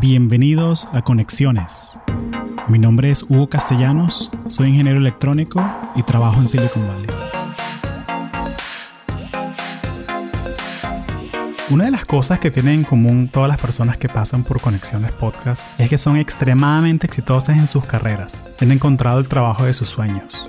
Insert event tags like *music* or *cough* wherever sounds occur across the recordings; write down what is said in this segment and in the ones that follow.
Bienvenidos a Conexiones. Mi nombre es Hugo Castellanos, soy ingeniero electrónico y trabajo en Silicon Valley. Una de las cosas que tienen en común todas las personas que pasan por Conexiones Podcast es que son extremadamente exitosas en sus carreras. Han encontrado el trabajo de sus sueños.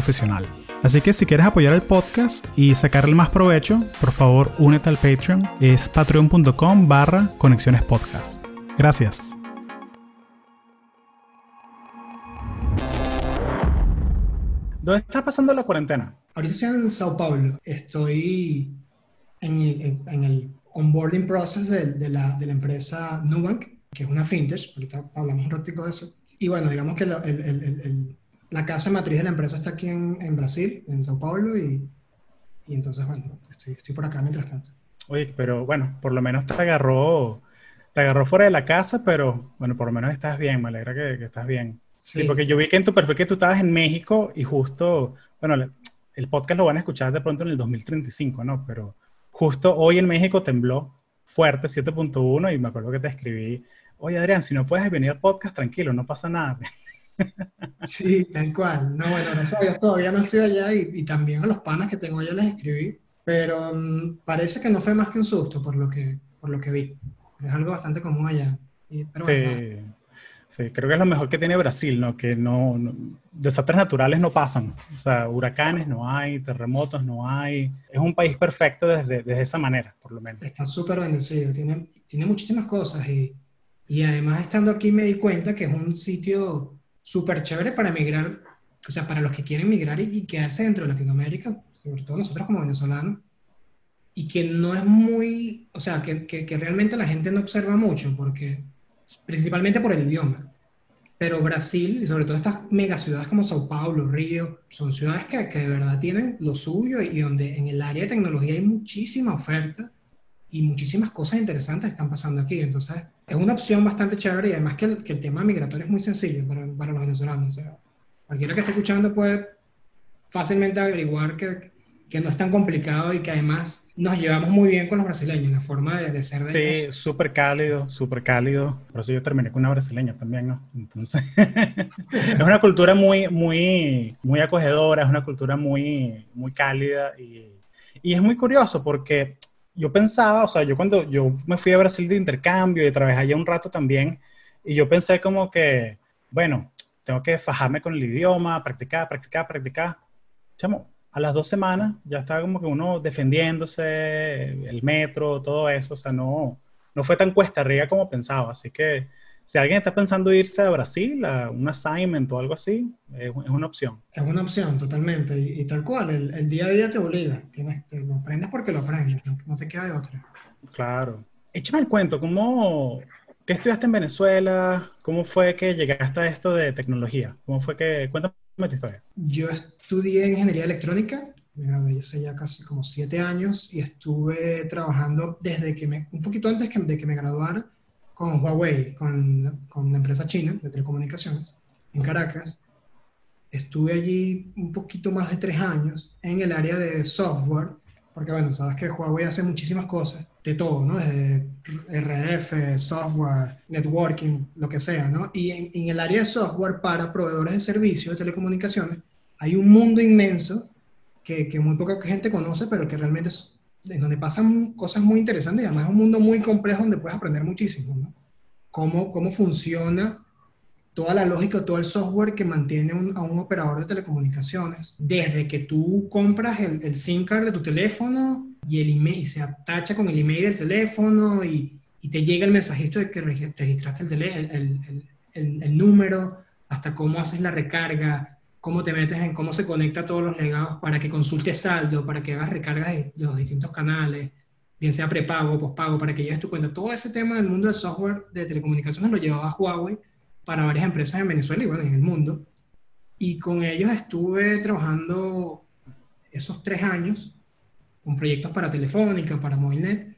profesional. Así que si quieres apoyar el podcast y sacarle más provecho, por favor únete al Patreon. Es patreon.com barra conexiones podcast. Gracias. ¿Dónde está pasando la cuarentena? Ahorita estoy en Sao Paulo. Estoy en el, onboarding process de, la, empresa Nubank, que es una fintech. Ahorita hablamos un ratito de eso. Y bueno, digamos que el la casa matriz de la empresa está aquí en, Brasil, en Sao Paulo, y, entonces, bueno, estoy, por acá mientras tanto. Oye, pero bueno, por lo menos te agarró, te agarró fuera de la casa, pero bueno, por lo menos estás bien, me alegra que, estás bien. Sí, porque yo vi que en tu perfil que tú estabas en México y justo, bueno, el podcast lo van a escuchar de pronto en el 2035, ¿no? Pero justo hoy en México tembló fuerte, 7.1, y me acuerdo que te escribí, oye Adrián, si no puedes venir al podcast, tranquilo, no pasa nada. Sí, tal cual. No, bueno, no, todavía no estoy allá y, también a los panas que tengo allá les escribí, pero mm, parece que no fue más que un susto por lo que, por lo que vi. Es algo bastante común allá. sí, sí, creo que es lo mejor que tiene Brasil, ¿no? Que no, desastres naturales no pasan. O sea, huracanes no hay, terremotos no hay. Es un país perfecto desde, desde esa manera, por lo menos. Está súper bendecido, tiene, tiene muchísimas cosas y, y además estando aquí me di cuenta que es un sitio súper chévere para emigrar, o sea, para los que quieren migrar y, quedarse dentro de Latinoamérica, sobre todo nosotros como venezolanos, y que no es muy, o sea, que, que, realmente la gente no observa mucho, porque principalmente por el idioma. Pero Brasil, y sobre todo estas megaciudades como Sao Paulo, Río, son ciudades que, que, de verdad tienen lo suyo y donde en el área de tecnología hay muchísima oferta y muchísimas cosas interesantes están pasando aquí. Entonces, es una opción bastante chévere y además que el, que el tema migratorio es muy sencillo para, para, los venezolanos. O sea, cualquiera que esté escuchando puede fácilmente averiguar que, que, no es tan complicado y que además nos llevamos muy bien con los brasileños, la forma de, de ser de Sí, súper cálido, súper cálido. Por eso yo terminé con una brasileña también, ¿no? Entonces, *laughs* es una cultura muy, muy, muy acogedora, es una cultura muy, muy cálida y, y es muy curioso porque yo pensaba, o sea, yo cuando yo me fui a Brasil de intercambio y trabajé allá un rato también, y yo pensé como que, bueno, tengo que fajarme con el idioma, practicar, practicar, practicar. Chamo, a las dos semanas ya estaba como que uno defendiéndose, el metro, todo eso, o sea, no, no fue tan cuesta arriba como pensaba, así que si alguien está pensando irse a Brasil, a un assignment o algo así, es, una opción. Es una opción, totalmente. Y, tal cual, el, día a día te obliga. Tienes, te lo aprendes porque lo aprendes, no, te queda de otra. Claro. Échame el cuento, ¿cómo, ¿qué estudiaste en Venezuela? ¿Cómo fue que llegaste a esto de tecnología? ¿Cómo fue que, cuéntame tu historia? Yo estudié ingeniería electrónica, me gradué hace ya casi como siete años y estuve trabajando desde que me, un poquito antes de que me graduara con Huawei, con, con la empresa china de telecomunicaciones, en Caracas. Estuve allí un poquito más de tres años en el área de software, porque bueno, sabes que Huawei hace muchísimas cosas, de todo, ¿no? Desde RF, software, networking, lo que sea, ¿no? Y en, el área de software para proveedores de servicios de telecomunicaciones hay un mundo inmenso que, que muy poca gente conoce, pero que realmente es en donde pasan cosas muy interesantes y además es un mundo muy complejo donde puedes aprender muchísimo, ¿no? Cómo, cómo funciona toda la lógica, todo el software que mantiene a un operador de telecomunicaciones. Desde que tú compras el, el SIM card de tu teléfono y el email se atacha con el email del teléfono y, y te llega el mensajito de que registraste el, el, el número, hasta cómo haces la recarga, cómo te metes en cómo se conecta todos los legados para que consultes saldo, para que hagas recargas de los distintos canales. bien sea prepago, pospago, para que lleves tu cuenta. Todo ese tema del mundo del software de telecomunicaciones lo llevaba Huawei para varias empresas en Venezuela y bueno, en el mundo. Y con ellos estuve trabajando esos tres años con proyectos para Telefónica, para Movilnet,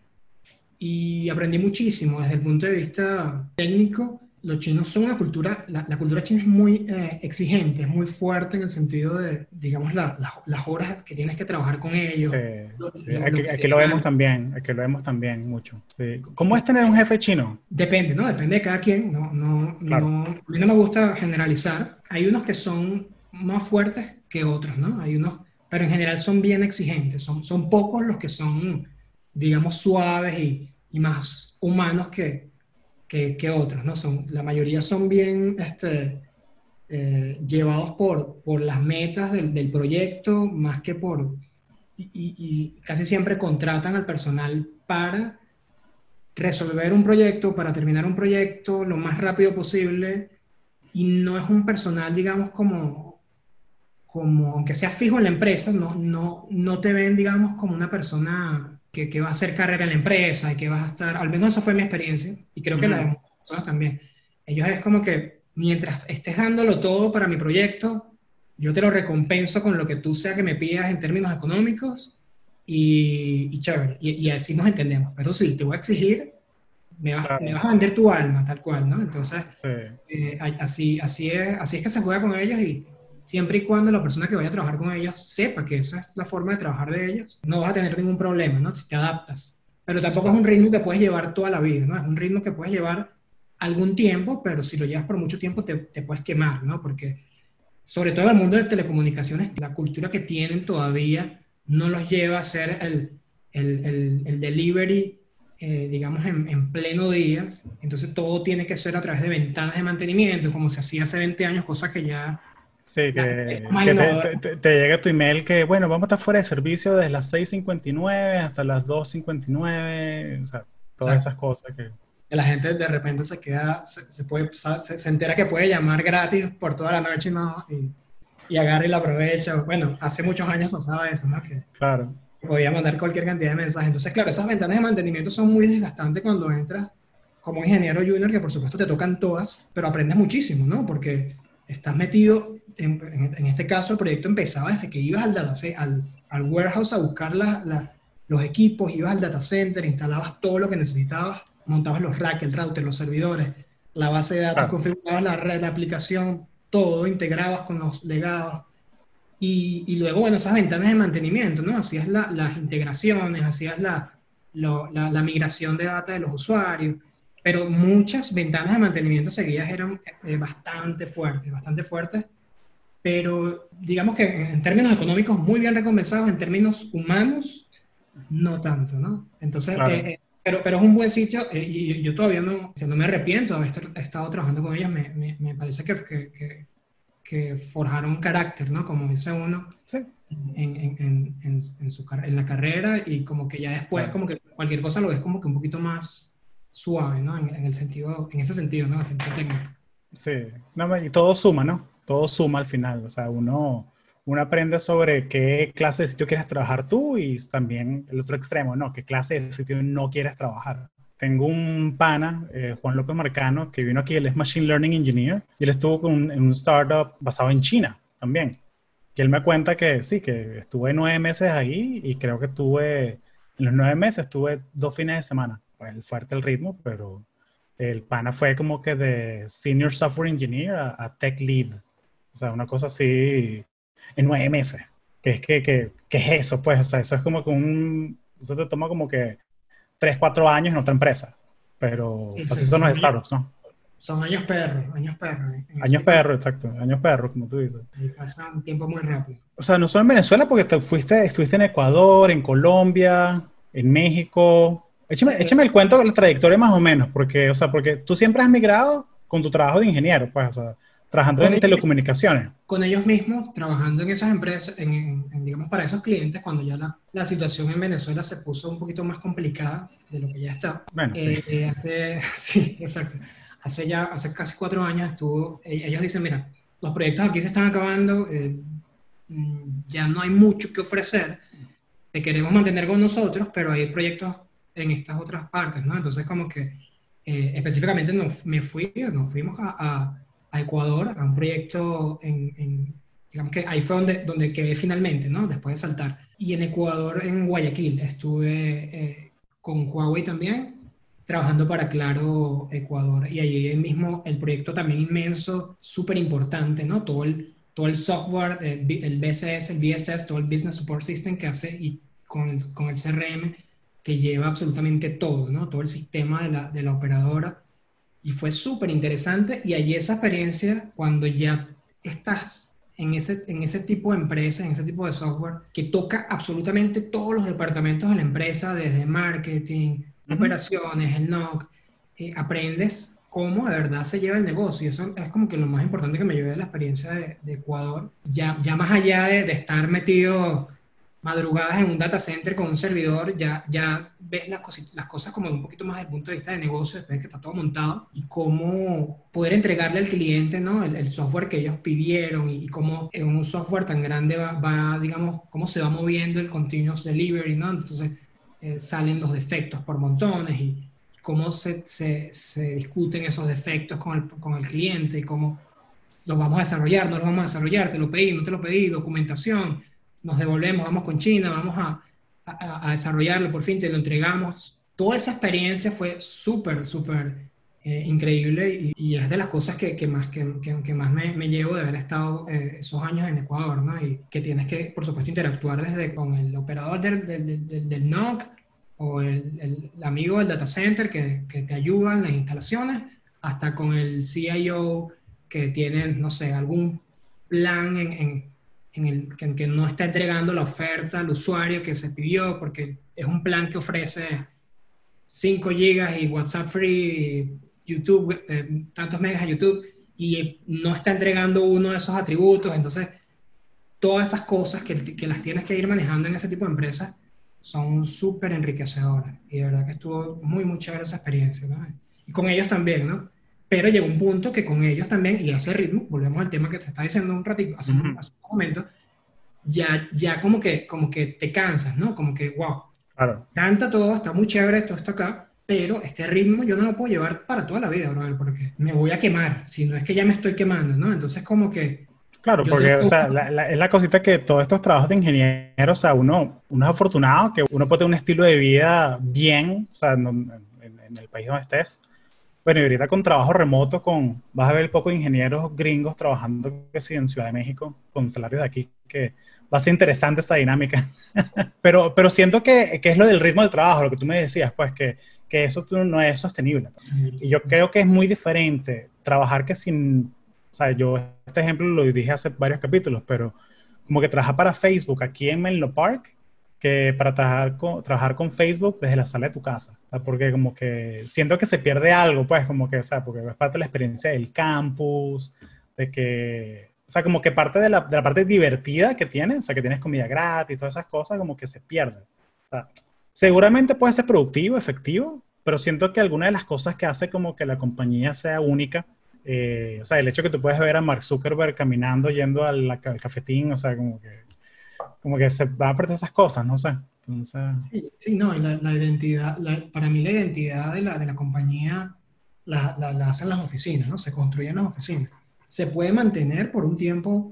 y aprendí muchísimo desde el punto de vista técnico los chinos son una cultura, la, cultura china es muy eh, exigente, es muy fuerte en el sentido de, digamos, las horas que tienes que trabajar con ellos. Sí, aquí, lo, vemos también, aquí lo vemos también mucho. Sí. ¿Cómo es tener un jefe chino? Depende, ¿no? Depende de cada quien. No, no, no, a mí no me gusta generalizar. Hay unos que son más fuertes que otros, ¿no? Hay unos, pero en general son bien exigentes. Son, son pocos los que son, digamos, suaves y, y más humanos que, que, otros, ¿no? Son, la mayoría son bien este, eh, llevados por, por las metas del, del proyecto, más que por... Y, y, casi siempre contratan al personal para resolver un proyecto, para terminar un proyecto lo más rápido posible, y no es un personal, digamos, como, como aunque sea fijo en la empresa, no, no, no te ven, digamos, como una persona que, que, va a hacer carrera en la empresa y que vas a estar, al menos esa fue mi experiencia, y creo que la de personas también. Ellos es como que mientras estés dándolo todo para mi proyecto, yo te lo recompenso con lo que tú sea que me pidas en términos económicos y, y chévere, y, así nos entendemos. Pero sí, te voy a exigir, me vas, me vas a vender tu alma, tal cual, ¿no? Entonces, eh, así, así, es, así es que se juega con ellos y siempre y cuando la persona que vaya a trabajar con ellos sepa que esa es la forma de trabajar de ellos, no vas a tener ningún problema, ¿no? Si te adaptas. Pero tampoco es un ritmo que puedes llevar toda la vida, ¿no? Es un ritmo que puedes llevar algún tiempo, pero si lo llevas por mucho tiempo te, puedes quemar, ¿no? Porque sobre todo en el mundo de telecomunicaciones, la cultura que tienen todavía no los lleva a hacer el, el, el, el delivery, eh, digamos, en, en, pleno día. Entonces todo tiene que ser a través de ventanas de mantenimiento, como se hacía hace 20 años, cosa que ya Sí, que, te, te, llega tu email que, bueno, vamos a estar fuera de servicio desde las 6.59 hasta las 2.59, o sea, todas esas cosas que... La gente de repente se queda, se, puede, se, entera que puede llamar gratis por toda la noche ¿no? y, y agarra y la aprovecha. Bueno, hace muchos años pasaba eso, ¿no? Que claro. Podía mandar cualquier cantidad de mensajes. Entonces, claro, esas ventanas de mantenimiento son muy desgastantes cuando entras como ingeniero junior, que por supuesto te tocan todas, pero aprendes muchísimo, ¿no? Porque estás metido, en, en, este caso el proyecto empezaba desde que ibas al, data, al, al warehouse a buscar la, los equipos, ibas al data center, instalabas todo lo que necesitabas, montabas los racks, el router, los servidores, la base de datos, configurabas la red, la aplicación, todo, integrabas con los legados. Y, y luego, bueno, esas ventanas de mantenimiento, ¿no? Hacías la, las integraciones, hacías la, la, la migración de data de los usuarios pero muchas ventanas de mantenimiento seguidas eran eh, bastante fuertes, bastante fuertes, pero digamos que en términos económicos muy bien recompensados, en términos humanos no tanto, ¿no? Entonces, eh, pero, pero es un buen sitio eh, y yo todavía no, no me arrepiento de haber estado trabajando con ellas, me, me, me parece que, que, que, forjaron un carácter, ¿no? Como dice uno. En, en, en, en, su, en la carrera y como que ya después como que cualquier cosa lo ves como que un poquito más suave, ¿no? En, el sentido, en ese sentido, ¿no? En el sentido técnico. Sí, no, y todo suma, ¿no? Todo suma al final, o sea, uno, uno aprende sobre qué clase de sitio quieres trabajar tú y también el otro extremo, ¿no? ¿Qué clase de sitio no quieres trabajar? Tengo un pana, eh, Juan López Marcano, que vino aquí, él es Machine Learning Engineer, y él estuvo con en un startup basado en China también. Y él me cuenta que sí, que estuve nueve meses ahí y creo que estuve, en los nueve meses estuve dos fines de semana el fuerte el ritmo, pero el pana fue como que de Senior Software Engineer a, Tech Lead. O sea, una cosa así en nueve meses. ¿Qué es, que, que, es eso? Pues, o sea, eso es como que un... Eso te toma como que tres, cuatro años en otra empresa. Pero así son los startups, ¿no? Son años perros, años perros. Años perros, exacto. Años perros, como tú dices. Y pasa un tiempo muy rápido. O sea, no solo en Venezuela, porque te fuiste, estuviste en Ecuador, en Colombia, en México. Échame, el cuento de la trayectoria más o menos, porque, o sea, porque tú siempre has migrado con tu trabajo de ingeniero, pues, o sea, trabajando en telecomunicaciones. Con ellos mismos, trabajando en esas empresas, en, digamos, para esos clientes, cuando ya la, la, situación en Venezuela se puso un poquito más complicada de lo que ya está. Bueno, sí. Eh, eh, hace, *laughs* sí, exacto. Hace ya, hace casi cuatro años estuvo, e, ellos dicen, mira, los proyectos aquí se están acabando, eh, mm, ya no hay mucho que ofrecer, te queremos mantener con nosotros, pero hay proyectos en estas otras partes, ¿no? Entonces como que eh, específicamente me fui, nos fuimos a, a, Ecuador a un proyecto en, digamos que ahí fue donde, donde quedé finalmente, ¿no? Después de saltar. Y en Ecuador, en Guayaquil, estuve eh, con Huawei también, trabajando para Claro Ecuador. Y allí mismo el proyecto también inmenso, súper importante, ¿no? Todo el, todo el software, el, el BSS, el BSS, todo el Business Support System que hace y con el, con el CRM que lleva absolutamente todo, ¿no? Todo el sistema de la, de la operadora. Y fue súper interesante. Y allí esa experiencia, cuando ya estás en ese, en ese tipo de empresa, en ese tipo de software, que toca absolutamente todos los departamentos de la empresa, desde marketing, operaciones, el NOC, eh, aprendes cómo de verdad se lleva el negocio. Y eso es como que lo más importante que me llevé de la experiencia de, Ecuador. Ya, ya más allá de, de estar metido madrugadas en un data center con un servidor, ya, ya ves las, las cosas como un poquito más desde el punto de vista de negocio, después de que está todo montado, y cómo poder entregarle al cliente ¿no? el, software que ellos pidieron y, cómo en un software tan grande va, digamos, cómo se va moviendo el continuous delivery, ¿no? Entonces eh, salen los defectos por montones y cómo se, se, se discuten esos defectos con el, con el cliente y cómo los vamos a desarrollar, no los vamos a desarrollar, te lo pedí, no te lo pedí, documentación nos devolvemos, vamos con China, vamos a, a, desarrollarlo, por fin te lo entregamos. Toda esa experiencia fue súper, súper eh, increíble y, es de las cosas que, que más, que, que, más me, me, llevo de haber estado eh, esos años en Ecuador, ¿no? Y que tienes que, por supuesto, interactuar desde con el operador del, del, del, NOC o el, el, amigo del data center que, que te ayuda en las instalaciones, hasta con el CIO que tiene, no sé, algún plan en, en en el que, no está entregando la oferta al usuario que se pidió, porque es un plan que ofrece 5 gigas y WhatsApp free, YouTube, eh, tantos megas a YouTube, y no está entregando uno de esos atributos. Entonces, todas esas cosas que, que las tienes que ir manejando en ese tipo de empresas son súper enriquecedoras. Y de verdad que estuvo muy, muy chévere esa experiencia. ¿no? Y con ellos también, ¿no? Pero llegó un punto que con ellos también, y a ese ritmo, volvemos al tema que te estaba diciendo un ratito, hace, un, momento, ya, ya como, que, como que te cansas, ¿no? Como que, wow, claro. canta todo, está muy chévere, todo está acá, pero este ritmo yo no lo puedo llevar para toda la vida, brother, porque me voy a quemar, si no es que ya me estoy quemando, ¿no? Entonces como que... Claro, porque o sea, es la cosita que todos estos trabajos de ingeniero, o sea, uno, uno es afortunado que uno puede tener un estilo de vida bien, o sea, en, en el país donde estés, bueno, y ahorita con trabajo remoto, con, vas a ver poco ingenieros gringos trabajando que sí, en Ciudad de México, con salarios de aquí, que va a ser interesante esa dinámica. *laughs* pero, pero siento que, que, es lo del ritmo del trabajo, lo que tú me decías, pues que, que eso no es sostenible. Y yo creo que es muy diferente trabajar que sin, o sea, yo este ejemplo lo dije hace varios capítulos, pero como que trabajar para Facebook aquí en Menlo Park que para trabajar con, trabajar con Facebook desde la sala de tu casa, porque como que siento que se pierde algo, pues como que, o sea, porque es parte de la experiencia del campus, de que, o sea, como que parte de la, de la parte divertida que tienes, o sea, que tienes comida gratis, todas esas cosas, como que se pierde. O sea, seguramente puede ser productivo, efectivo, pero siento que alguna de las cosas que hace como que la compañía sea única, eh, o sea, el hecho que tú puedes ver a Mark Zuckerberg caminando, yendo al, al cafetín, o sea, como que como que se va a perder esas cosas, no sé. Entonces... Sí, no, la, la identidad, para mí la identidad de la, de la compañía la, la, hacen las oficinas, ¿no? Se construyen las oficinas. Se puede mantener por un tiempo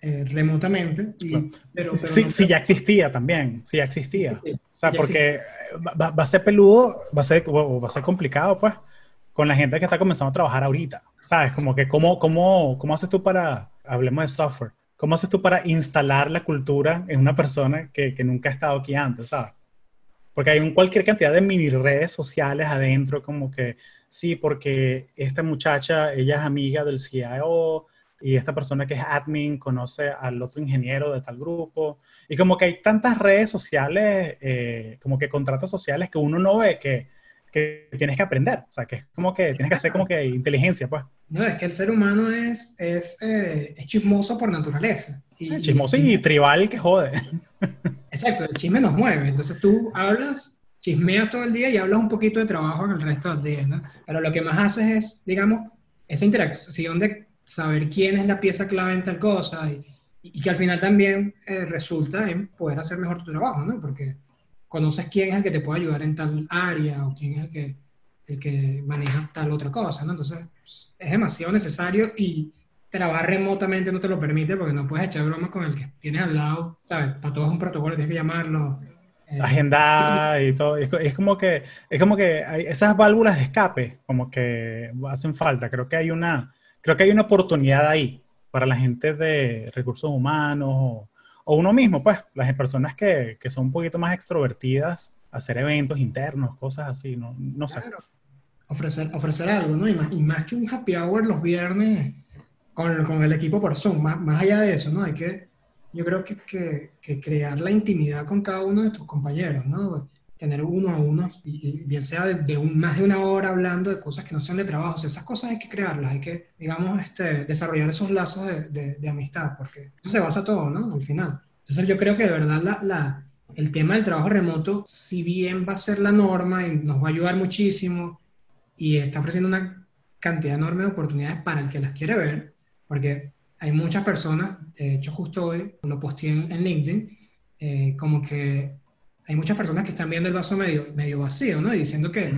eh, remotamente, pero, sí, ya existía también, sí ya existía. o sea, porque va, va, a ser peludo, va a ser, va a ser complicado, pues, con la gente que está comenzando a trabajar ahorita, ¿sabes? Como que, ¿cómo, cómo, cómo haces tú para, hablemos de software, ¿Cómo haces tú para instalar la cultura en una persona que, que nunca ha estado aquí antes, sabes? Porque hay un cualquier cantidad de mini redes sociales adentro, como que sí, porque esta muchacha, ella es amiga del CIO y esta persona que es admin conoce al otro ingeniero de tal grupo. Y como que hay tantas redes sociales, eh, como que contratos sociales que uno no ve que que tienes que aprender. O sea, que es como que tienes que hacer como que inteligencia, pues. No, es que el ser humano es, es, eh, es chismoso por naturaleza. Y, chismoso y, tribal que jode. Exacto, el chisme nos mueve. Entonces tú hablas, chismeas todo el día y hablas un poquito de trabajo en el resto del día, ¿no? Pero lo que más haces es, digamos, esa interacción de saber quién es la pieza clave en tal cosa y, y que al final también eh, resulta en poder hacer mejor tu trabajo, ¿no? Porque conoces quién es el que te puede ayudar en tal área o quién es el que, el que maneja tal otra cosa, ¿no? Entonces, es demasiado necesario y trabajar remotamente no te lo permite porque no puedes echar bromas con el que tienes al lado, ¿sabes? Para todo es un protocolo, tienes que llamarlo. Eh, Agenda y todo. Es, como que, es como que hay esas válvulas de escape, como que hacen falta. Creo que hay una, creo que hay una oportunidad ahí para la gente de recursos humanos o, uno mismo, pues, las personas que, que, son un poquito más extrovertidas, hacer eventos internos, cosas así, no, no sé. Ofrecer, ofrecer algo, ¿no? Y más, y más que un happy hour los viernes con, con el equipo por Zoom. Más, más, allá de eso, ¿no? Hay que, yo creo que, que, que, crear la intimidad con cada uno de tus compañeros, ¿no? Tener uno a uno, y, bien sea de, un, más de una hora hablando de cosas que no sean de trabajo. O sea, esas cosas hay que crearlas, hay que, digamos, este, desarrollar esos lazos de, de, amistad, porque eso se basa todo, ¿no? Al final. Entonces yo creo que de verdad la, la, el tema del trabajo remoto, si bien va a ser la norma y nos va a ayudar muchísimo y está ofreciendo una cantidad enorme de oportunidades para el que las quiere ver, porque hay muchas personas, de hecho justo hoy lo posteé en, LinkedIn, eh, como que hay muchas personas que están viendo el vaso medio, medio vacío, ¿no? Y diciendo que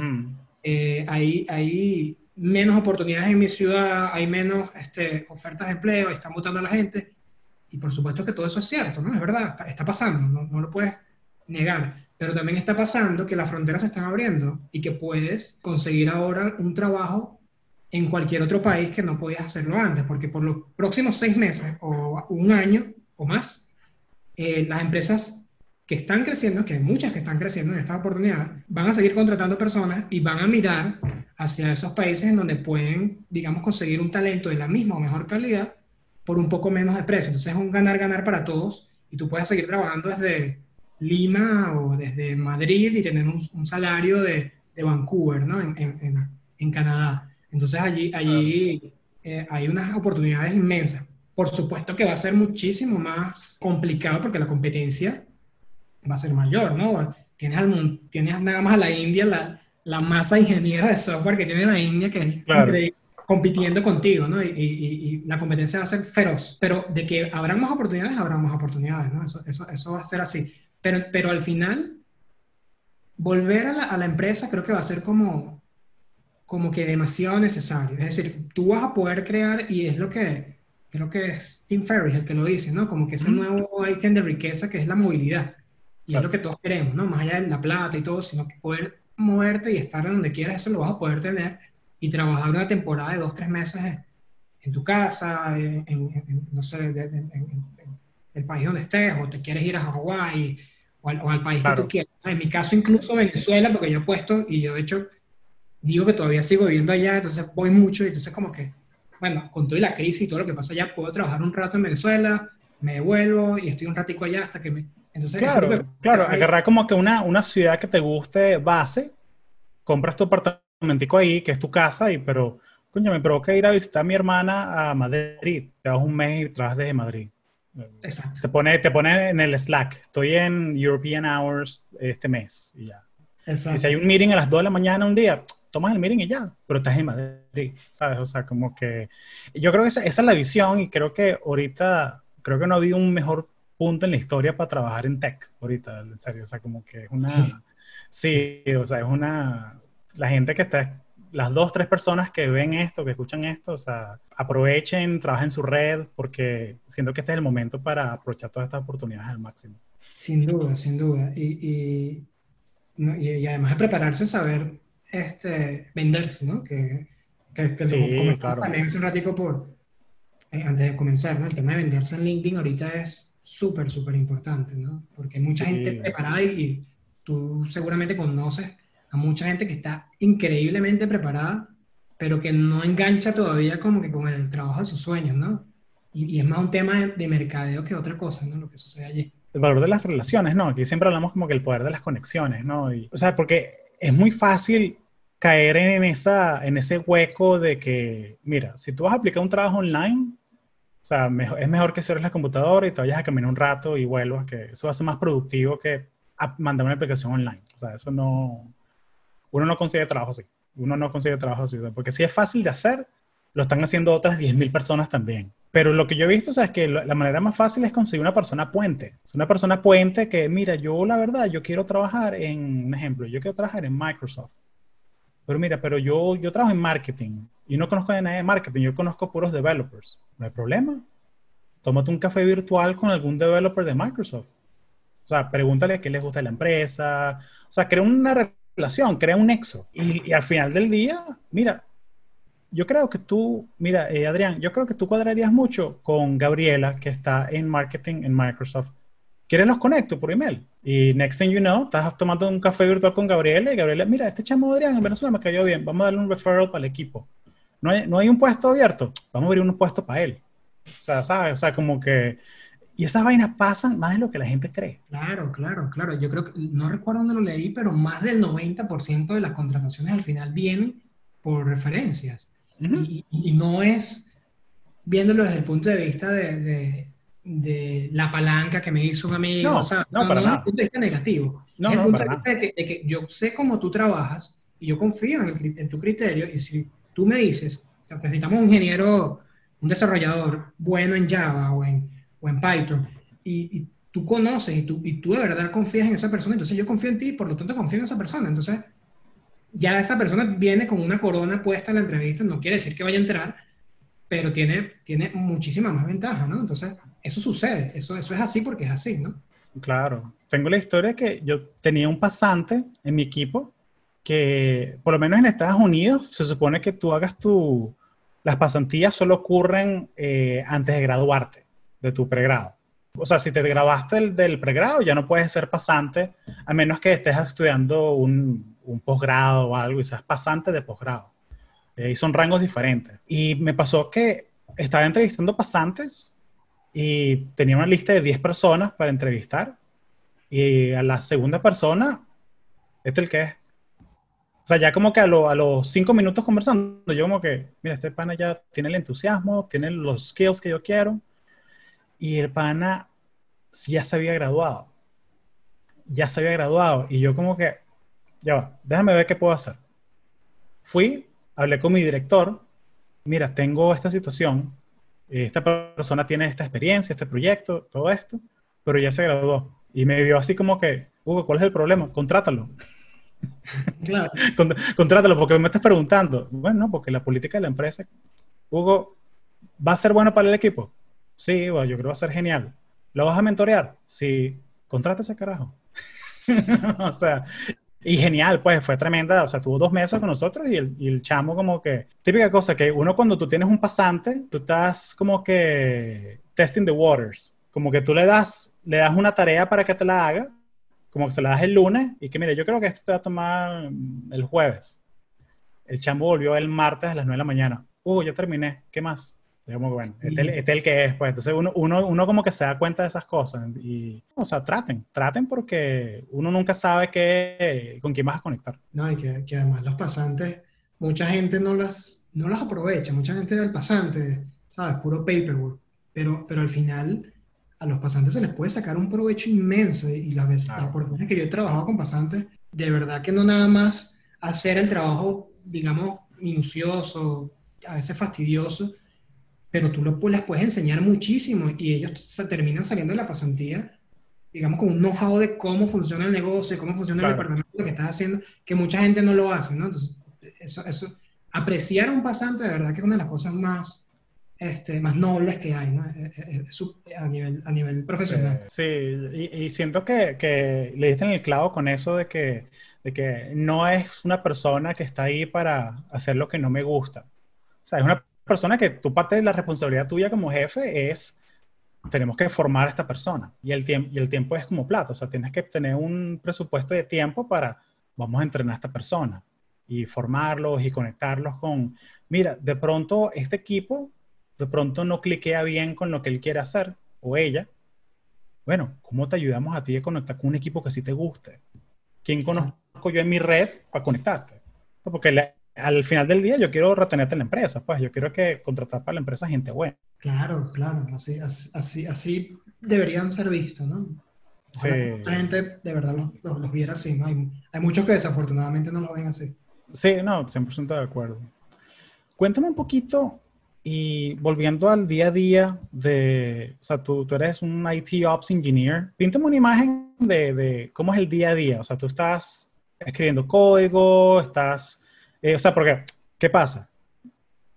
eh, hay, hay menos oportunidades en mi ciudad, hay menos este, ofertas de empleo, están votando a la gente. Y por supuesto que todo eso es cierto, ¿no? Es verdad, está, pasando, no, no, lo puedes negar. Pero también está pasando que las fronteras se están abriendo y que puedes conseguir ahora un trabajo en cualquier otro país que no podías hacerlo antes, porque por los próximos seis meses o un año o más, eh, las empresas que están creciendo, que hay muchas que están creciendo en esta oportunidad, van a seguir contratando personas y van a mirar hacia esos países en donde pueden, digamos, conseguir un talento de la misma o mejor calidad por un poco menos de precio. Entonces es un ganar-ganar para todos y tú puedes seguir trabajando desde Lima o desde Madrid y tener un, salario de, de, Vancouver, ¿no? En, en, en Canadá. Entonces allí, allí eh, hay unas oportunidades inmensas. Por supuesto que va a ser muchísimo más complicado porque la competencia va a ser mayor, ¿no? Tienes, al, tienes nada más a la India, la, la masa ingeniera de software que tiene la India, que es increíble, compitiendo contigo, ¿no? Y, y, la competencia va a ser feroz. Pero de que habrá más oportunidades, habrá más oportunidades, ¿no? Eso, eso, eso va a ser así. Pero, pero al final, volver a la, a la empresa creo que va a ser como, como que demasiado necesario. Es decir, tú vas a poder crear, y es lo que creo que es Tim Ferriss el que lo dice, ¿no? Como que ese nuevo ítem de riqueza que es la movilidad. Y es lo que todos queremos, ¿no? Más allá de la plata y todo, sino que poder moverte y estar donde quieras, eso lo vas a poder tener y trabajar una temporada de dos, tres meses en, tu casa, en, no sé, en, el país donde estés, o te quieres ir a Hawái o al, país que tú quieras. En mi caso, incluso Venezuela, porque yo he puesto, y yo de hecho digo que todavía sigo viviendo allá, entonces voy mucho y entonces como que, bueno, con toda la crisis y todo lo que pasa allá, puedo trabajar un rato en Venezuela, me devuelvo y estoy un ratico allá hasta que me... Entonces, claro, claro, agarrar como que una, una ciudad que te guste base, compras tu apartamentico ahí, que es tu casa, y pero, coño, me provoca ir a visitar a mi hermana a Madrid, te vas un mes y trabajas desde Madrid. Exacto. Te pone, te pone en el Slack, estoy en European Hours este mes y ya. Exacto. Y si hay un meeting a las 2 de la mañana un día, tomas el meeting y ya, pero estás en Madrid, ¿sabes? O sea, como que yo creo que esa, es la visión y creo que ahorita, creo que no ha habido un mejor punto en la historia para trabajar en tech, ahorita, en serio, o sea, como que es una, sí, o sea, es una, la gente que está, las dos, tres personas que ven esto, que escuchan esto, o sea, aprovechen, trabajen su red, porque siento que este es el momento para aprovechar todas estas oportunidades al máximo. Sin duda, sin duda. Y, y, y además de prepararse, saber este, venderse, ¿no? Que, que, que sí, claro. también hace un ratico por, eh, antes de comenzar, ¿no? El tema de venderse en LinkedIn ahorita es súper, súper importante, ¿no? Porque hay mucha gente preparada y, tú seguramente conoces a mucha gente que está increíblemente preparada, pero que no engancha todavía como que con el trabajo de sus sueños, ¿no? Y, es más un tema de, de, mercadeo que otra cosa, ¿no? Lo que sucede allí. El valor de las relaciones, ¿no? Aquí siempre hablamos como que el poder de las conexiones, ¿no? Y, o sea, porque es muy fácil caer en, esa, en ese hueco de que, mira, si tú vas a aplicar un trabajo online, o sea, es mejor que cierres la computadora y te vayas a caminar un rato y vuelvas, que eso va a ser más productivo que mandar una aplicación online. O sea, eso no, uno no consigue trabajo así. Uno no consigue trabajo así. Porque si es fácil de hacer, lo están haciendo otras 10.000 personas también. Pero lo que yo he visto o sea, es que la manera más fácil es conseguir una persona puente. Es una persona puente que, mira, yo la verdad, yo quiero trabajar en, un ejemplo, yo quiero trabajar en Microsoft. Pero mira, pero yo, yo trabajo en marketing y no conozco a nadie de marketing, yo conozco puros developers. No hay problema. Tómate un café virtual con algún developer de Microsoft. O sea, pregúntale qué les gusta de la empresa. O sea, crea una relación, crea un nexo. Y, y al final del día, mira, yo creo que tú, mira, eh, Adrián, yo creo que tú cuadrarías mucho con Gabriela, que está en marketing en Microsoft. ¿Quieres los conecto por email? Y next thing you know, estás tomando un café virtual con Gabriela y Gabriela, mira, este chamo Adrián en Venezuela me cayó bien, vamos a darle un referral para el equipo. No hay, no hay un puesto abierto, vamos a abrir un puesto para él. O sea, ¿sabes? O sea, como que... Y esas vainas pasan más de lo que la gente cree. Claro, claro, claro. Yo creo que, no recuerdo dónde lo leí, pero más del 90% de las contrataciones al final vienen por referencias y, no es viéndolo desde el punto de vista de, de, la palanca que me hizo un amigo, no, o sea, no, para no desde el punto de vista negativo. No, es el punto de vista de que, yo sé cómo tú trabajas y yo confío en, en tu criterio y si tú me dices, necesitamos un ingeniero, un desarrollador bueno en Java o en, o en Python y, y tú conoces y tú, y tú de verdad confías en esa persona, entonces yo confío en ti, por lo tanto confío en esa persona. Entonces, ya esa persona viene con una corona puesta en la entrevista, no quiere decir que vaya a entrar, pero tiene, tiene muchísima más ventaja, ¿no? Entonces, eso sucede, eso, eso es así porque es así, ¿no? Claro. Tengo la historia que yo tenía un pasante en mi equipo que, por lo menos en Estados Unidos, se supone que tú hagas tu... Las pasantías solo ocurren eh, antes de graduarte de tu pregrado. O sea, si te grabaste del, del pregrado, ya no puedes ser pasante, a menos que estés estudiando un, un posgrado o algo y seas pasante de posgrado. Eh, y son rangos diferentes. Y me pasó que estaba entrevistando pasantes y tenía una lista de 10 personas para entrevistar. Y a la segunda persona, este es el que es. O sea, ya como que a, a los cinco minutos conversando, yo como que, mira, este pana ya tiene el entusiasmo, tiene los skills que yo quiero. Y el pana ya se había graduado. Ya se había graduado. Y yo como que, ya va, déjame ver qué puedo hacer. Fui, hablé con mi director, mira, tengo esta situación, esta persona tiene esta experiencia, este proyecto, todo esto, pero ya se graduó. Y me dio así como que, Hugo, ¿cuál es el problema? Contrátalo. Claro. *laughs* Contrátalo, porque me estás preguntando. Bueno, porque la política de la empresa, Hugo, ¿va a ser bueno para el equipo? Sí, bueno, yo creo que va a ser genial. ¿Lo vas a mentorear? Sí, contrata ese carajo. *laughs* o sea, y genial, pues fue tremenda, o sea, tuvo dos meses con nosotros y el, y el, chamo como que, típica cosa, que uno cuando tú tienes un pasante, tú estás como que testing the waters, como que tú le das, le das una tarea para que te la haga, como que se la das el lunes y que mire, yo creo que esto te va a tomar el jueves. El chamo volvió el martes a las 9 de la mañana. Uh, ya terminé, ¿qué más? Digamos que bueno, este, este, es el que es, pues. Entonces uno, uno, uno, como que se da cuenta de esas cosas. Y, o sea, traten, traten porque uno nunca sabe qué, con quién vas a conectar. No, y que, que, además los pasantes, mucha gente no las, no las aprovecha, mucha gente del pasante, ¿sabes? Puro paperwork. Pero, pero al final a los pasantes se les puede sacar un provecho inmenso. Y las veces, las oportunidades que yo he trabajado con pasantes, de verdad que no nada más hacer el trabajo, digamos, minucioso, a veces fastidioso, pero tú lo, las puedes enseñar muchísimo y ellos se terminan saliendo de la pasantía, digamos, con un know-how de cómo funciona el negocio, cómo funciona el departamento que estás haciendo, que mucha gente no lo hace, ¿no? Entonces, eso, eso, apreciar a un pasante, de verdad que es una de las cosas más, este, más nobles que hay, ¿no? Eh, eh, eh, a, nivel, a nivel profesional. Sí, Y, y, siento que, que, le diste en el clavo con eso de que, de que no es una persona que está ahí para hacer lo que no me gusta. O sea, es una persona que tu parte de la responsabilidad tuya como jefe es, tenemos que formar a esta persona. Y el, y el tiempo es como plata, o sea, tienes que tener un presupuesto de tiempo para, vamos a entrenar a esta persona y formarlos y conectarlos con, mira, de pronto este equipo, de pronto no cliquea bien con lo que él quiere hacer o ella. Bueno, ¿cómo te ayudamos a ti a conectar con un equipo que sí te guste? ¿Quién conozco yo en mi red para conectarte? Porque la, al final del día yo quiero retenerte en la empresa, pues yo quiero que contratar para la empresa gente buena. Claro, claro, así, así, así deberían ser vistos, ¿no? Sí. La gente de verdad los, los, viera así, ¿no? Hay, hay, muchos que desafortunadamente no lo ven así. Sí, no, 100% de acuerdo. Cuéntame un poquito y volviendo al día a día de, o sea, tú, tú eres un IT Ops Engineer, píntame una imagen de, de, cómo es el día a día. O sea, tú estás escribiendo código, estás, eh, o sea, porque, ¿qué pasa?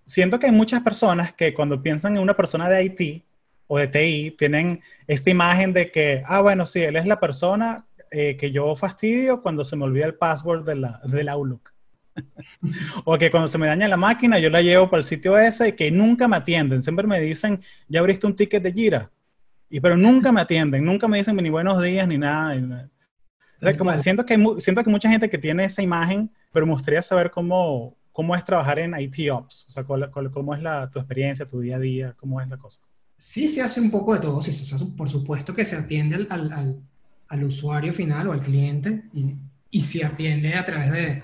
Siento que hay muchas personas que cuando piensan en una persona de IT o de TI, tienen esta imagen de que, ah, bueno, sí, él es la persona eh, que yo fastidio cuando se me olvida el password de la, del Outlook. O que cuando se me daña la máquina, yo la llevo para el sitio ese y que nunca me atienden. Siempre me dicen, ya abriste un ticket de Gira. Y, pero nunca me atienden, nunca me dicen ni buenos días ni nada. como, siento, que hay, siento que mucha gente que tiene esa imagen, pero me gustaría saber cómo, cómo es trabajar en IT Ops. O sea, cómo es la, tu experiencia, tu día a día, cómo es la cosa. Sí, se hace un poco de todo. Sí, se hace, por supuesto que se atiende al, al, al, usuario final o al cliente y, y se atiende a través de,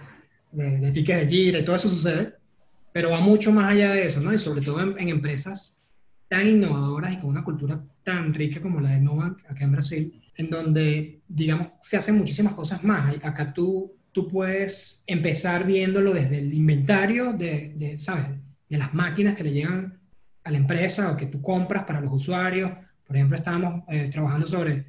de, de tickets de gira y todo eso sucede, pero va mucho más allá de eso, ¿no? Y sobre todo en, empresas tan innovadoras y con una cultura tan rica como la de Nubank acá en Brasil, en donde, digamos, se hacen muchísimas cosas más. Acá tú, tú puedes empezar viéndolo desde el inventario de, de, ¿sabes? De las máquinas que le llegan a la empresa o que tú compras para los usuarios. Por ejemplo, estábamos eh, trabajando sobre,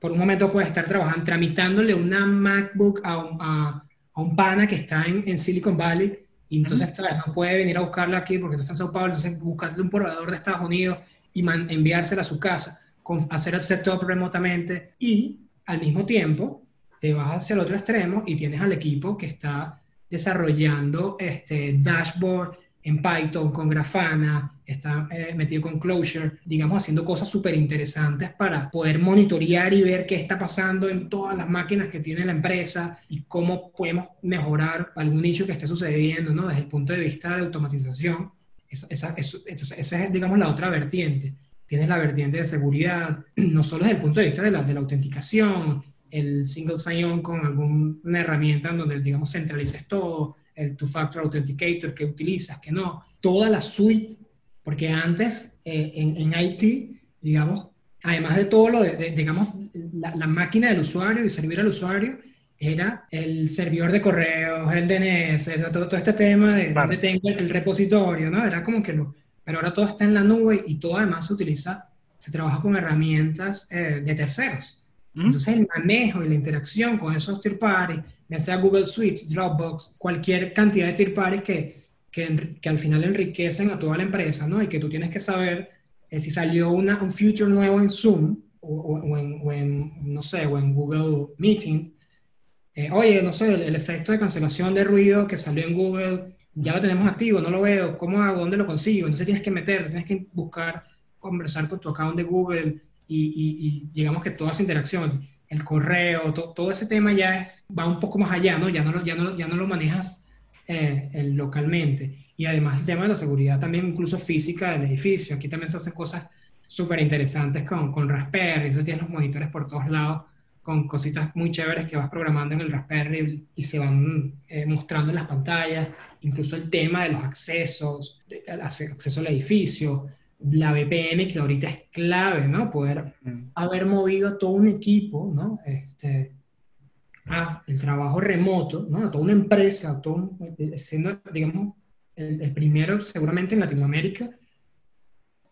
por un momento puedes estar trabajando, tramitándole una MacBook a, a, a un pana que está en, en Silicon Valley y entonces no puede venir a buscarla aquí porque no está en Sao Paulo, entonces buscarle un proveedor de Estados Unidos y enviársela a su casa, con, hacer el setup remotamente y al mismo tiempo te vas hacia el otro extremo y tienes al equipo que está desarrollando este dashboard en Python, con Grafana, está eh, metido con Closure, digamos, haciendo cosas súper interesantes para poder monitorear y ver qué está pasando en todas las máquinas que tiene la empresa y cómo podemos mejorar algún nicho que esté sucediendo, ¿no? Desde el punto de vista de automatización. Esa, esa, esa es, digamos, la otra vertiente. Tienes la vertiente de seguridad, no solo desde el punto de vista de la, de la autenticación, el single sign-on con alguna herramienta en donde, digamos, centralices todo, el two-factor authenticator que utilizas, que no, toda la suite, porque antes eh, en, en, IT, digamos, además de todo lo de, digamos, la, máquina del usuario y servir al usuario, era el servidor de correos, el DNS, todo, todo este tema de donde tengo el, repositorio, ¿no? Era como que lo... Pero ahora todo está en la nube y todo además se utiliza, se trabaja con herramientas eh, de terceros. Entonces el manejo y la interacción con esos third parties ya sea Google Suites, Dropbox, cualquier cantidad de third parties que, que, que, al final enriquecen a toda la empresa, ¿no? Y que tú tienes que saber eh, si salió una, un feature nuevo en Zoom o, o, en, no sé, o en Google Meeting. Eh, oye, no sé, el, efecto de cancelación de ruido que salió en Google, ya lo tenemos activo, no lo veo, ¿cómo hago? ¿Dónde lo consigo? Entonces tienes que meter, tienes que buscar, conversar con tu account de Google y, y, y digamos que todas las interacciones el correo, todo ese tema ya es, va un poco más allá, ¿no? Ya no lo, ya no, ya no lo manejas eh, localmente. Y además el tema de la seguridad también incluso física del edificio. Aquí también se hacen cosas súper interesantes con, con Raspberry, entonces tienes los monitores por todos lados con cositas muy chéveres que vas programando en el Raspberry y se van eh, mostrando en las pantallas, incluso el tema de los accesos, el acceso al edificio, la VPN, que ahorita es clave, ¿no? Poder haber movido todo un equipo, ¿no? Este, a el trabajo remoto, ¿no? A toda una empresa, todo eh, siendo, digamos, el, primero seguramente en Latinoamérica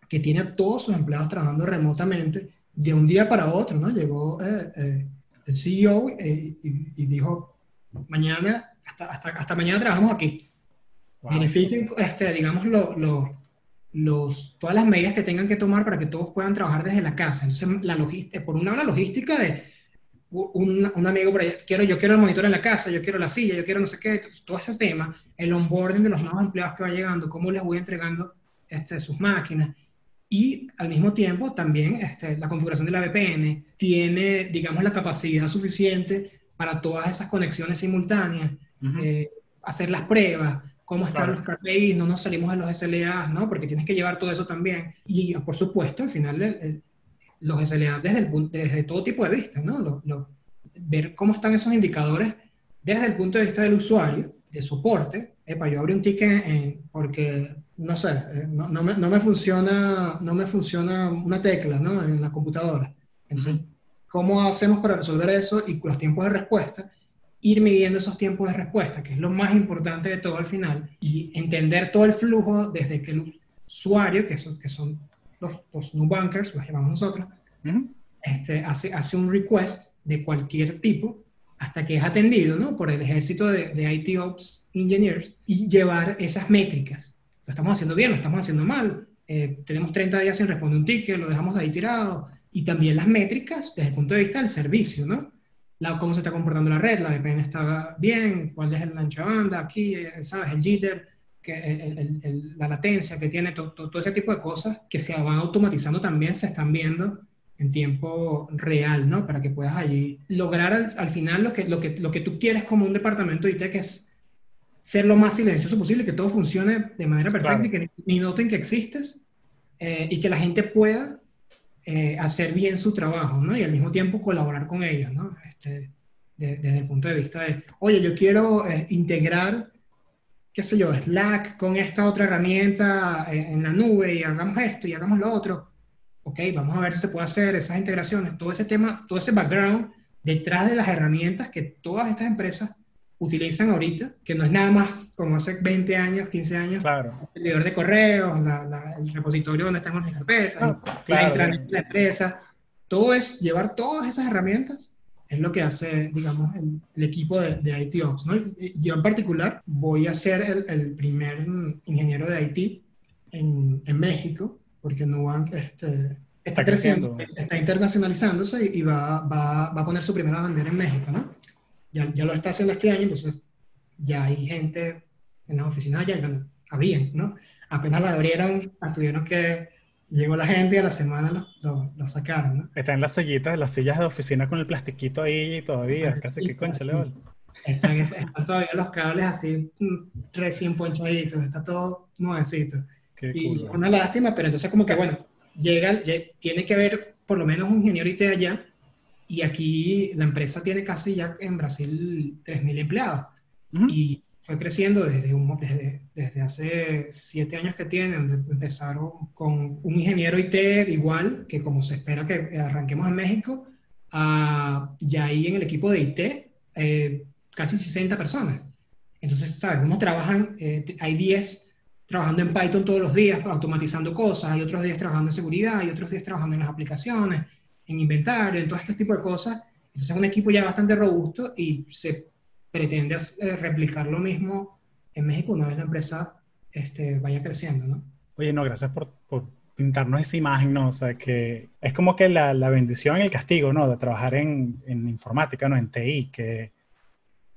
que tiene a todos sus empleados trabajando remotamente de un día para otro, ¿no? Llegó eh, eh, el CEO y, dijo, mañana, hasta, hasta, mañana trabajamos aquí. Wow. este, digamos, lo, lo los, todas las medidas que tengan que tomar para que todos puedan trabajar desde la casa. Entonces, la logística, eh, por una la logística de un, un, amigo por ahí, quiero, yo quiero el monitor en la casa, yo quiero la silla, yo quiero no sé qué, todo ese tema, el onboarding de los nuevos empleados que va llegando, cómo les voy entregando este, sus máquinas. Y al mismo tiempo también este, la configuración de la VPN tiene, digamos, la capacidad suficiente para todas esas conexiones simultáneas, eh, hacer las pruebas, cómo están los KPIs, no nos salimos de los SLA, ¿no? Porque tienes que llevar todo eso también. Y por supuesto, al final, los SLA desde, el, desde todo tipo de vista, ¿no? ver cómo están esos indicadores desde el punto de vista del usuario, de soporte. Epa, yo abrí un ticket porque, no sé, eh, no, no, me, no, me, funciona, no me funciona una tecla, ¿no? En la computadora. Entonces, ¿cómo hacemos para resolver eso y los tiempos de respuesta? ir midiendo esos tiempos de respuesta, que es lo más importante de todo al final, y entender todo el flujo desde que el usuario, que son, que son los, los new bankers, los llamamos nosotros, este, hace, hace un request de cualquier tipo hasta que es atendido ¿no? por el ejército de, de IT Ops Engineers y llevar esas métricas. Lo estamos haciendo bien, lo estamos haciendo mal. Eh, tenemos 30 días sin responder un ticket, lo dejamos ahí tirado. Y también las métricas desde el punto de vista del servicio, ¿no? La, cómo se está comportando la red, la VPN está bien, cuál es el ancho de banda, aquí, eh, ¿sabes? El jitter, que la latencia que tiene, todo ese tipo de cosas que se van automatizando también, se están viendo en tiempo real, ¿no? Para que puedas allí lograr al, final lo que, lo, que, lo que tú quieres como un departamento de IT, que es ser lo más silencioso posible, que todo funcione de manera perfecta y que ni, noten que existes eh, y que la gente pueda eh, hacer bien su trabajo, ¿no? Y al mismo tiempo colaborar con ellos, ¿no? Este, desde el punto de vista de, oye, yo quiero eh, integrar, qué sé yo, Slack con esta otra herramienta en la nube y hagamos esto y hagamos lo otro. Ok, vamos a ver si se puede hacer esas integraciones, todo ese tema, todo ese background detrás de las herramientas que todas estas empresas utilizan ahorita, que no es nada más como hace 20 años, 15 años, claro. el leidor de correos, el repositorio donde están las carpetas, ah, la la empresa, todo es llevar todas esas herramientas es lo que hace, digamos, el, equipo de, de, IT Ops. ¿no? Yo en particular voy a ser el, el primer ingeniero de IT en, en México porque Nubank este, está, creciendo, está internacionalizándose y, va, va, va, a poner su primera bandera en México, ¿no? Ya, ya, lo está haciendo este año, entonces ya hay gente en las oficinas, ya habían, ¿no? Apenas la abrieron, tuvieron que, llegó la gente y a la semana lo, lo, sacaron, ¿no? Están las sillitas, las sillas de oficina con el plastiquito ahí todavía, casi que concha, le están, están, todavía los cables así mm, recién ponchaditos, está todo nuevecito. Y una lástima, pero entonces como que, bueno, llega, tiene que haber por lo menos un ingeniero IT allá, y aquí la empresa tiene casi ya en Brasil 3.000 empleados. Y fue creciendo desde, desde, desde, hace siete años que tiene, donde empezaron con un ingeniero IT igual, que como se espera que arranquemos en México, a, ya ahí en el equipo de IT, eh, casi 60 personas. Entonces, ¿sabes? Uno trabajan, eh, hay 10 trabajando en Python todos los días, automatizando cosas, hay otros días trabajando en seguridad, hay otros días trabajando en las aplicaciones, en inventario, en todo este tipo de cosas. Entonces es un equipo ya bastante robusto y se pretende eh, replicar lo mismo en México una vez la empresa este, vaya creciendo, ¿no? Oye, no, gracias por, por pintarnos esa imagen, ¿no? O sea, que es como que la, la bendición y el castigo, ¿no? De trabajar en, en informática, ¿no? En TI, que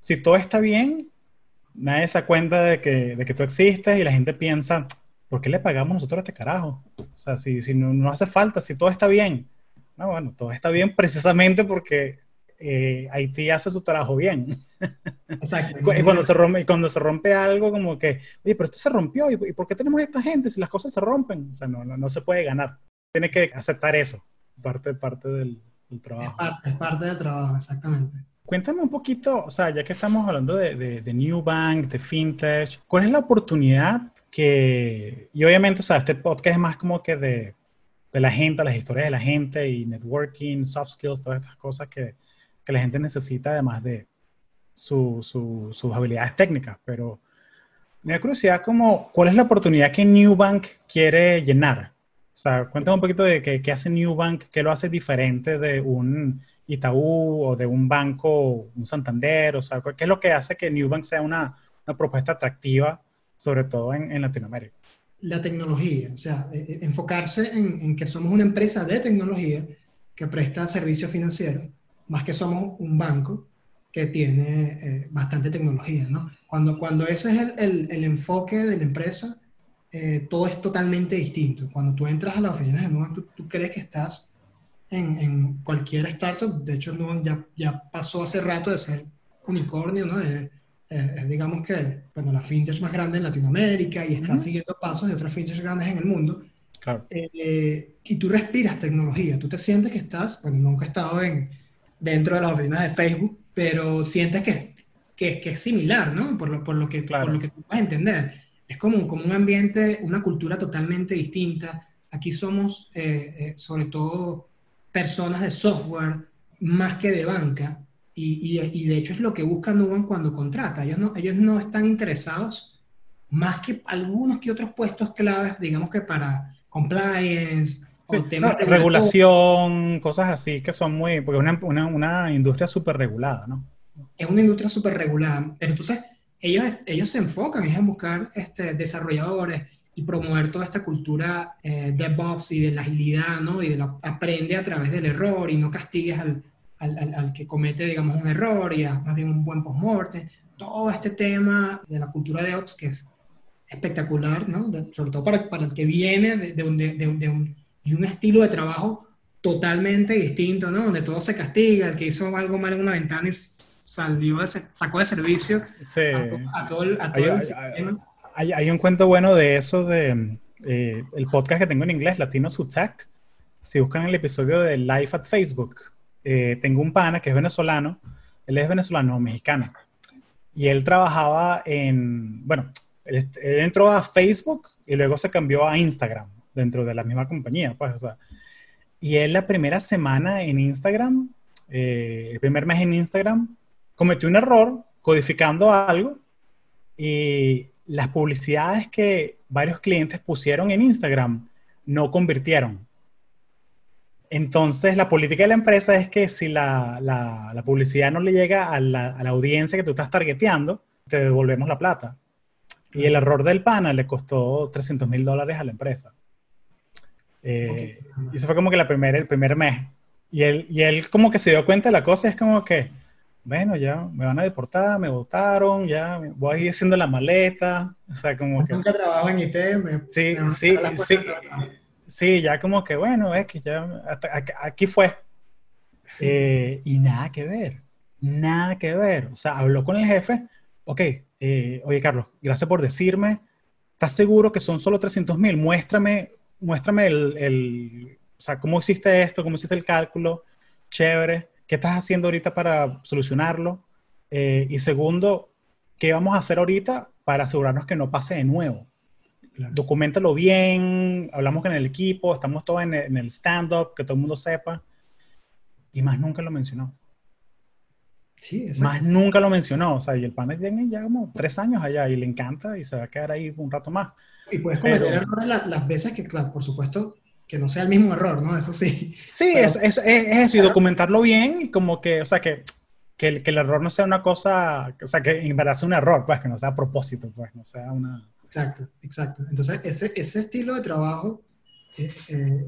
si todo está bien, nadie se cuenta de que, de que tú existes y la gente piensa, ¿por qué le pagamos nosotros a este carajo? O sea, si, si no, no, hace falta, si todo está bien. No, bueno, todo está bien precisamente porque eh, Haití hace su trabajo bien. Exacto. *laughs* y, cuando se rompe, cuando se rompe algo, como que, oye, pero esto se rompió, ¿y, por qué tenemos esta gente si las cosas se rompen? O sea, no, no, no se puede ganar. Tiene que aceptar eso, parte, parte del, del trabajo. Es parte, es parte del trabajo, exactamente. Cuéntame un poquito, o sea, ya que estamos hablando de, de, de New Bank, de FinTech, ¿cuál es la oportunidad que, y obviamente, o sea, este podcast es más como que de, de la gente, las historias de la gente y networking, soft skills, todas estas cosas que, que la gente necesita además de su, su, sus habilidades técnicas, pero me da curiosidad como, ¿cuál es la oportunidad que New Bank quiere llenar? O sea, cuéntame un poquito de qué, qué hace New Bank, qué lo hace diferente de un Itaú o de un banco, un Santander? O sea, ¿qué es lo que hace que Newbank sea una, una propuesta atractiva, sobre todo en, en, Latinoamérica? La tecnología, o sea, eh, eh, enfocarse en, en, que somos una empresa de tecnología que presta servicios financieros, más que somos un banco que tiene eh, bastante tecnología, ¿no? Cuando, cuando ese es el, el, el enfoque de la empresa, eh, todo es totalmente distinto. Cuando tú entras a las oficinas de Newbank, tú, tú crees que estás en, cualquier startup. De hecho, ya, ya pasó hace rato de ser unicornio, ¿no? Eh, digamos que, bueno, la fintech más grande en Latinoamérica y está siguiendo pasos de otras fintechs grandes en el mundo. Claro. Eh, y tú respiras tecnología, tú te sientes que estás, bueno, nunca he estado en, dentro de las oficinas de Facebook, pero sientes que, que, que es similar, ¿no? Por lo, por lo, que, por lo que tú vas a entender. Es como, como un ambiente, una cultura totalmente distinta. Aquí somos, eh, sobre todo, personas de software más que de banca. Y, y, de hecho es lo que busca Nubank cuando contrata. Ellos no, ellos no están interesados más que algunos que otros puestos claves, digamos que para compliance, o temas de regulación, cosas así que son muy, porque es una, una, una industria súper regulada, ¿no? Es una industria súper regulada, pero entonces ellos, ellos se enfocan en buscar este, desarrolladores y promover toda esta cultura eh, de DevOps y de la agilidad, ¿no? Y de la, aprende a través del error y no castigues al, al, al, que comete, digamos, un error y haz más bien un buen post-mortem. Todo este tema de la cultura de DevOps que es espectacular, ¿no? sobre todo para, para, el que viene de, de, un, de, de, un, de, un, estilo de trabajo totalmente distinto, ¿no? Donde todo se castiga, el que hizo algo mal en una ventana y salió de, sacó de servicio sí. a, todo, el, a todo el sistema hay, hay, un cuento bueno de eso, de eh, el podcast que tengo en inglés, Latino Tech. Si buscan el episodio de Live at Facebook, eh, tengo un pana que es venezolano, él es venezolano, mexicano, y él trabajaba en, bueno, él, entró a Facebook y luego se cambió a Instagram dentro de la misma compañía, pues, o sea, y él la primera semana en Instagram, eh, el primer mes en Instagram, cometió un error codificando algo y las publicidades que varios clientes pusieron en Instagram no convirtieron. Entonces, la política de la empresa es que si la, la, publicidad no le llega a la, a la, audiencia que tú estás targeteando, te devolvemos la plata. Y el error del pana le costó 300 mil dólares a la empresa. Eh, y eso fue como que la primera, el primer mes. Y él, y él como que se dio cuenta de la cosa, es como que, bueno, ya me van a deportar, me votaron, ya voy a ir haciendo la maleta, o sea, como que... Nunca trabajo en IT, me, Sí, sí, sí, sí, ya como que, bueno, es que ya, aquí fue. Eh, y nada que ver, nada que ver, o sea, habló con el jefe, ok, eh, oye Carlos, gracias por decirme, ¿estás seguro que son solo 300 mil? Muéstrame, muéstrame el, el, o sea, cómo hiciste esto, cómo hiciste el cálculo, chévere ¿Qué estás haciendo ahorita para solucionarlo? Eh, y segundo, ¿qué vamos a hacer ahorita para asegurarnos que no pase de nuevo? Documentalo bien, hablamos con el equipo, estamos todos en el, stand-up, que todo el mundo sepa. Y más nunca lo mencionó. Sí, Más nunca lo mencionó. O sea, y el panel tiene ya como tres años allá y le encanta y se va a quedar ahí un rato más. Y puedes cometer errores las veces que, claro, por supuesto, que no sea el mismo error, ¿no? Eso sí. Sí, es, es, eso, y documentarlo bien, como que, o sea, que, que, el, que el error no sea una cosa, o sea, que en verdad sea un error, pues, que no sea a propósito, pues, no sea una... Exacto, exacto. Entonces, ese, ese estilo de trabajo eh, eh,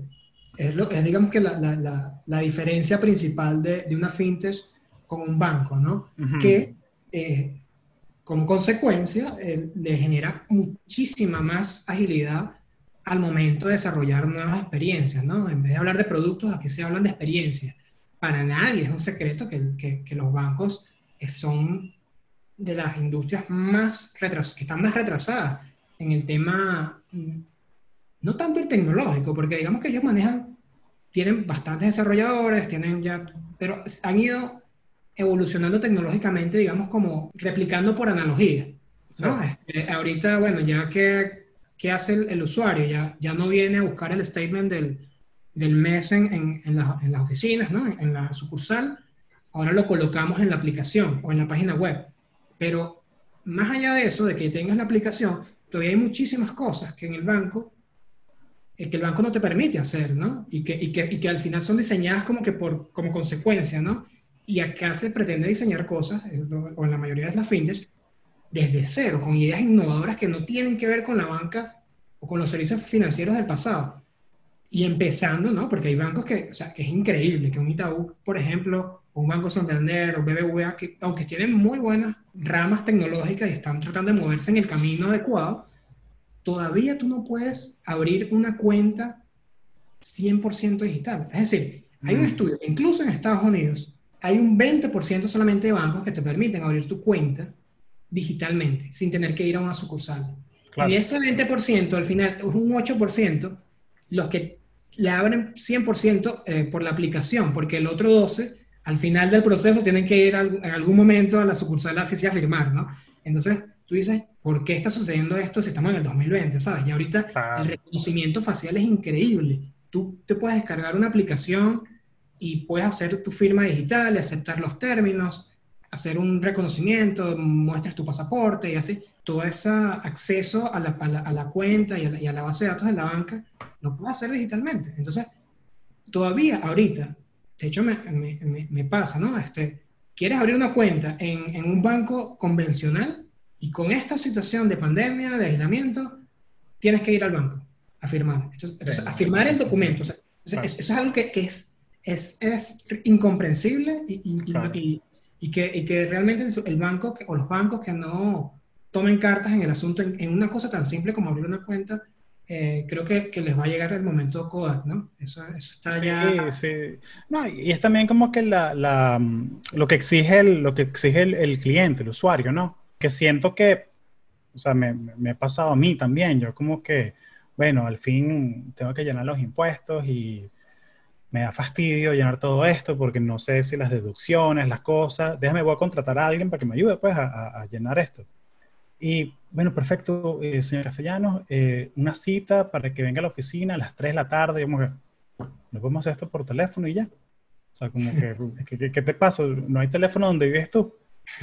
es, lo, es, digamos que la, la, la, diferencia principal de, de, una fintech con un banco, ¿no? Que eh, como consecuencia le genera muchísima más agilidad al momento de desarrollar nuevas experiencias, ¿no? En vez de hablar de productos, aquí se hablan de experiencias. Para nadie es un secreto que, que, los bancos son de las industrias más retras que están más retrasadas en el tema, mm, no tanto el tecnológico, porque digamos que ellos manejan, tienen bastantes desarrolladores, tienen ya, pero han ido evolucionando tecnológicamente, digamos, como replicando por analogía. ¿no? Este, ahorita, bueno, ya que ¿qué hace el, usuario? Ya, ya no viene a buscar el statement del, del mes en, en, las oficinas, ¿no? en, la sucursal, ahora lo colocamos en la aplicación o en la página web. Pero más allá de eso, de que tengas la aplicación, todavía hay muchísimas cosas que en el banco, eh, que el banco no te permite hacer, ¿no? Y que, y que, y que al final son diseñadas como que por, como consecuencia, ¿no? Y acá se pretende diseñar cosas, o en la mayoría de las fintechs, desde cero, con ideas innovadoras que no tienen que ver con la banca o con los servicios financieros del pasado. Y empezando, ¿no? Porque hay bancos que, o sea, que es increíble, que un Itaú, por ejemplo, o un Banco Santander o BBVA, que aunque tienen muy buenas ramas tecnológicas y están tratando de moverse en el camino adecuado, todavía tú no puedes abrir una cuenta 100% digital. Es decir, hay un mm. estudio, incluso en Estados Unidos, hay un 20% solamente de bancos que te permiten abrir tu cuenta digitalmente, sin tener que ir a una sucursal. Y ese 20%, al final, es un 8% los que le abren 100% eh, por la aplicación, porque el otro 12%, al final del proceso, tienen que ir en algún momento a la sucursal así a firmar, ¿no? Entonces, tú dices, ¿por qué está sucediendo esto si estamos en el 2020, ¿sabes? Y ahorita el reconocimiento facial es increíble. Tú te puedes descargar una aplicación y puedes hacer tu firma digital, aceptar los términos, hacer un reconocimiento, muestras tu pasaporte y así. Todo ese acceso a la, a la, cuenta y a la, y a la, base de datos de la banca lo puedes hacer digitalmente. Entonces, todavía ahorita, de hecho me, me, me pasa, ¿no? Este, quieres abrir una cuenta en, en, un banco convencional y con esta situación de pandemia, de aislamiento, tienes que ir al banco a firmar. Entonces, a firmar el documento. O sea, eso es algo que, que es, es, es, incomprensible y, y, y que, y que realmente el banco o los bancos que no tomen cartas en el asunto, en, una cosa tan simple como abrir una cuenta, eh, creo que, que, les va a llegar el momento Kodak, ¿no? Eso, eso está sí, ya... Sí, no, y es también como que la, la, lo que exige, el, lo que exige el, el, cliente, el usuario, ¿no? Que siento que, o sea, me, me, ha pasado a mí también, yo como que, bueno, al fin tengo que llenar los impuestos y me da fastidio llenar todo esto porque no sé si las deducciones, las cosas, déjame, voy a contratar a alguien para que me ayude pues a, a llenar esto. Y bueno, perfecto, eh, señor Castellanos, eh, una cita para que venga a la oficina a las 3 de la tarde, como que, no podemos hacer esto por teléfono y ya. O sea, como que, *laughs* ¿qué, te pasa? ¿No hay teléfono donde vives tú?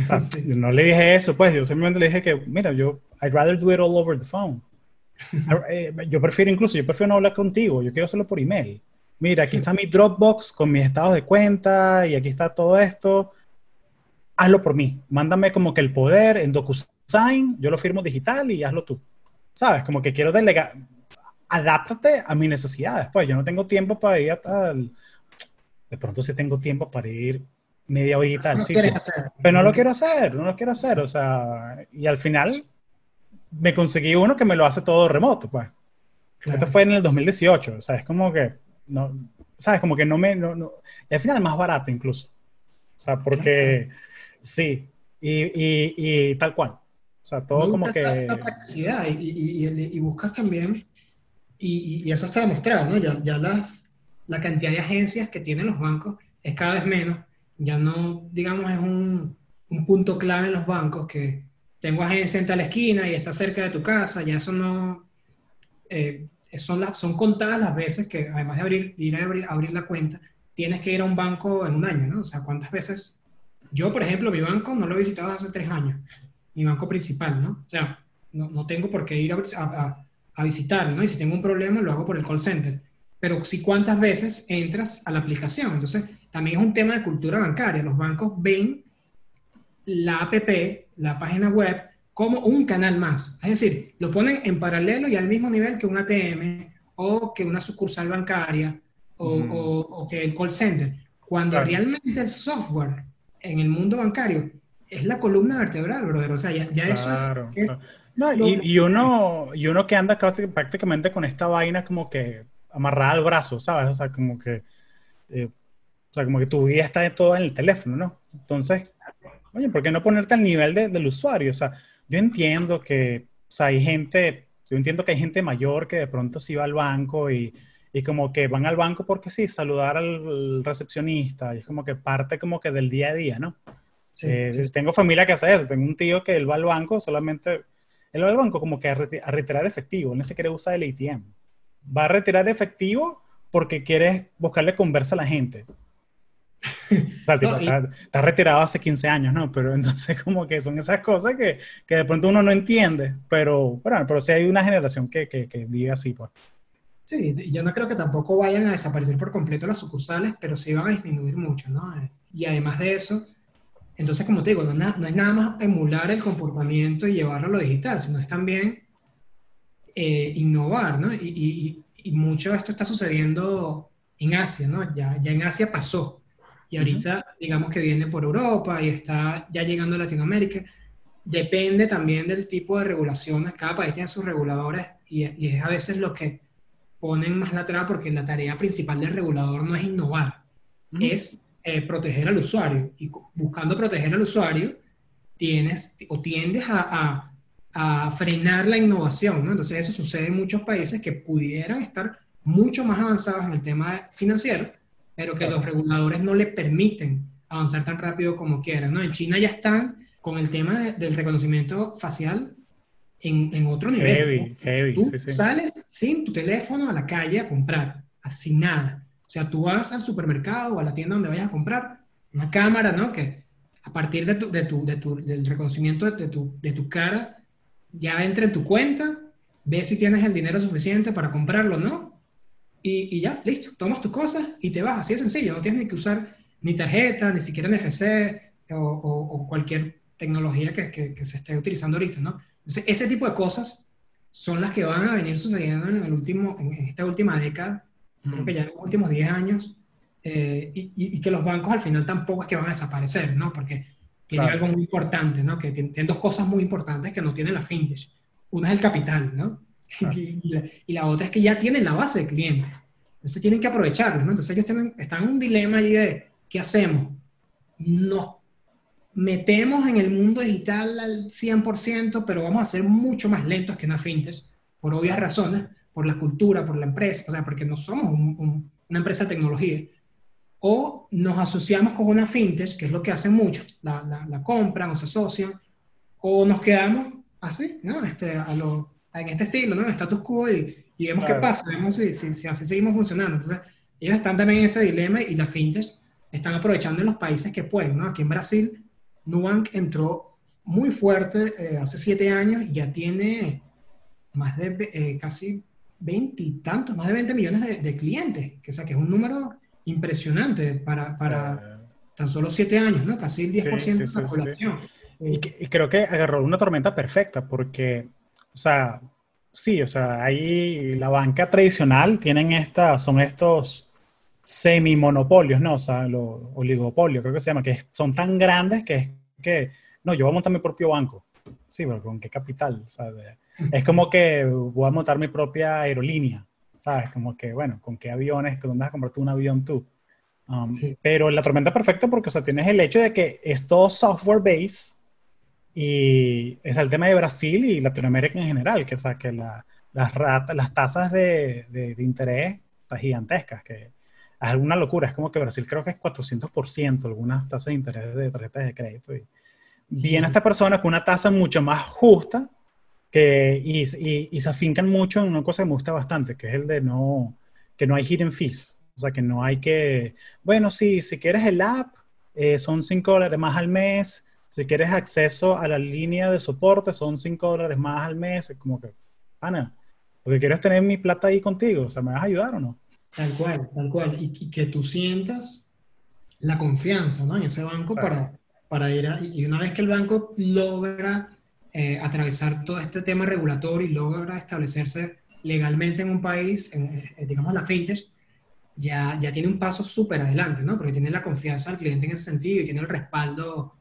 O sea, *laughs* sí. No le dije eso, pues, yo simplemente le dije que, mira, yo, I'd rather do it all over the phone. *laughs* Eh, yo prefiero incluso, yo prefiero no hablar contigo, yo quiero hacerlo por email mira, aquí está mi Dropbox con mis estados de cuenta y aquí está todo esto. Hazlo por mí. Mándame como que el poder en DocuSign, yo lo firmo digital y hazlo tú. ¿Sabes? Como que quiero delegar. Adáptate a mis necesidades. Pues yo no tengo tiempo para ir hasta De pronto sí tengo tiempo para ir media horita al sitio. Pero no lo quiero hacer, no lo quiero hacer. O sea, y al final me conseguí uno que me lo hace todo remoto, pues. Claro. Esto fue en el 2018. O sea, es como que no, ¿sabes? Como que no me, no, no, y al final es más barato incluso. O sea, porque sí, y, y, y tal cual. O sea, todo como que... Esa practicidad y, y, buscas también, y, eso está demostrado, ¿no? Ya, ya las, la cantidad de agencias que tienen los bancos es cada vez menos. Ya no, digamos, es un, un punto clave en los bancos que tengo agencia en tal esquina y está cerca de tu casa, ya eso no... Eh, son, son contadas las veces que, además de abrir, ir a abrir, abrir, la cuenta, tienes que ir a un banco en un año, ¿no? O sea, ¿cuántas veces? Yo, por ejemplo, mi banco no lo he visitado hace tres años, mi banco principal, ¿no? O sea, no, no tengo por qué ir a, a, a, visitar, ¿no? Y si tengo un problema, lo hago por el call center. Pero sí, ¿cuántas veces entras a la aplicación? Entonces, también es un tema de cultura bancaria. Los bancos ven la app, la página web, como un canal más. Es decir, lo ponen en paralelo y al mismo nivel que un ATM o que una sucursal bancaria o, mm. o, o que el call center. Cuando claro. realmente el software en el mundo bancario es la columna vertebral, brother. O sea, ya, ya claro, eso es... Claro. No, y, y, uno, y uno que anda casi prácticamente con esta vaina como que amarrada al brazo, ¿sabes? O sea, como que... Eh, o sea, como que tu vida está todo en el teléfono, ¿no? Entonces, oye, ¿por qué no ponerte al nivel de, del usuario? O sea, yo entiendo que, o sea, hay gente, yo entiendo que hay gente mayor que de pronto sí va al banco y, y como que van al banco porque sí, saludar al recepcionista, y es como que parte como que del día a día, ¿no? Sí, eh, sí. Tengo familia que hace eso, tengo un tío que él va al banco solamente, él va al banco como que a, reti a retirar efectivo, él no se quiere usar el ATM. Va a retirar efectivo porque quiere buscarle conversa a la gente. *laughs* O sea, tipo, no, y... está, está, retirado hace 15 años, ¿no? Pero entonces *laughs* como que son esas cosas que, que de pronto uno no entiende, pero, bueno, pero sí hay una generación que, que, que vive así, pues. Sí, yo no creo que tampoco vayan a desaparecer por completo las sucursales, pero sí van a disminuir mucho, ¿no? Y además de eso, entonces, como te digo, no, no es nada más emular el comportamiento y llevarlo a lo digital, sino es también eh, innovar, ¿no? Y, y, y, mucho de esto está sucediendo en Asia, ¿no? Ya, ya en Asia pasó y ahorita uh -huh. digamos que viene por Europa y está ya llegando a Latinoamérica. Depende también del tipo de regulaciones, cada país tiene sus reguladores y, y es a veces lo que ponen más la traba porque la tarea principal del regulador no es innovar, uh -huh. es eh, proteger al usuario y buscando proteger al usuario tienes o tiendes a, a, a frenar la innovación, ¿no? Entonces eso sucede en muchos países que pudieran estar mucho más avanzados en el tema financiero, pero que los reguladores no le permiten avanzar tan rápido como quieran. ¿no? En China ya están con el tema de, del reconocimiento facial en, en otro nivel. Heavy, heavy, Tú sí, sí. sales sin tu teléfono a la calle a comprar, sin nada. O sea, tú vas al supermercado o a la tienda donde vayas a comprar, una cámara, ¿no? Que a partir de tu, de tu, de tu, del reconocimiento de tu, de tu cara, ya entra en tu cuenta, ve si tienes el dinero suficiente para comprarlo, ¿no? Y, y ya, listo, tomas tus cosas y te vas. Así de sencillo, no tienes que usar ni tarjeta, ni siquiera NFC o, o, cualquier tecnología que, que, que, se esté utilizando ahorita, ¿no? Entonces, ese tipo de cosas son las que van a venir sucediendo en, el último, en esta última década, creo que ya en los últimos 10 años, eh, y, y, que los bancos al final tampoco es que van a desaparecer, ¿no? Porque tiene algo muy importante, ¿no? Que tienen dos cosas muy importantes que no tiene la fintech. Una es el capital, ¿no? Y, la, y, la, otra es que ya tienen la base de clientes. Entonces tienen que aprovecharlos, ¿no? Entonces ellos tienen, están en un dilema allí de, ¿qué hacemos? Nos metemos en el mundo digital al 100%, pero vamos a ser mucho más lentos que una fintech, por obvias razones, por la cultura, por la empresa, o sea, porque no somos una empresa de tecnología o nos asociamos con una fintech, que es lo que hacen muchos, la, la, la compran o se asocian, o nos quedamos así, ¿no? Este, a en este estilo, ¿no? En status quo y, y vemos qué pasa, vemos si, si, si, así seguimos funcionando. Entonces, ellos están también en ese dilema y las fintech están aprovechando en los países que pueden, ¿no? Aquí en Brasil, Nubank entró muy fuerte eh, hace siete años y ya tiene más de eh, casi tantos, más de 20 millones de, de clientes, que, o sea, que es un número impresionante para, para tan solo siete años, ¿no? Casi el 10% sí, de la población. Y, y, creo que agarró una tormenta perfecta porque, o sea, sí, o sea, ahí la banca tradicional tienen esta, son estos semi-monopolios, ¿no? O sea, los oligopolios, creo que se llama, que son tan grandes que es que, no, yo voy a montar mi propio banco. Sí, pero ¿con qué capital? O sea, de, es como que voy a montar mi propia aerolínea. ¿sabes? Como que, bueno, ¿con qué aviones? ¿Dónde vas a comprar tú un avión tú? Um, sí. Pero la tormenta perfecta porque, o sea, tienes el hecho de que es todo software base y es el tema de Brasil y Latinoamérica en general, que, o sea, que la, las, las tasas de, de, de interés están gigantescas, que es alguna locura. Es como que Brasil creo que es 400% algunas tasas de interés de tarjetas de crédito. Y sí. Viene esta persona con una tasa mucho más justa que, y, y, y, se afincan mucho en una cosa que me gusta bastante, que es el de no, que no hay hidden fees. O sea, que no hay que, bueno, sí, si quieres el app, eh, son 5 dólares más al mes. Si quieres acceso a la línea de soporte, son 5 dólares más al mes. Es como que, Ana, lo que quiero es tener mi plata ahí contigo. O sea, ¿me vas a ayudar o no? Tal cual, tal cual. Y, y que tú sientas la confianza, ¿no? En ese banco para, para ir a... Y una vez que el banco logra eh, atravesar todo este tema regulatorio y logra establecerse legalmente en un país, en, eh, digamos la fintech, ya, ya tiene un paso súper adelante, ¿no? Porque tiene la confianza del cliente en ese sentido y tiene el respaldo,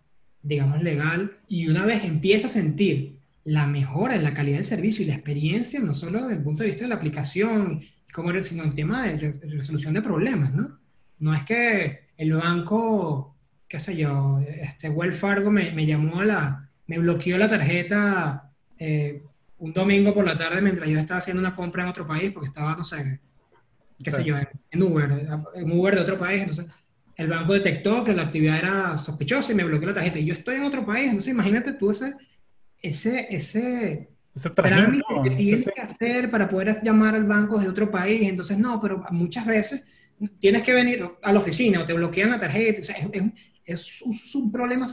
digamos, legal. Y una vez empieza a sentir la mejora en la calidad del servicio y la experiencia, no solo desde el punto de vista de la aplicación, como, sino el tema de resolución de problemas, ¿no? No es que el banco, qué sé yo, este Wells Fargo me, me llamó a la, me bloqueó la tarjeta eh, un domingo por la tarde mientras yo estaba haciendo una compra en otro país porque estaba, no sé, qué sí. sé yo, en, en, Uber, en Uber de otro país. Entonces, el banco detectó que la actividad era sospechosa y me bloqueó la tarjeta. Y yo estoy en otro país, entonces imagínate tú ese, ese, ese, ese trámite que tienes que hacer para poder llamar al banco de otro país. Entonces, no, pero muchas veces tienes que venir a la oficina o te bloquean la tarjeta. O sea, es, es, es, un, un problema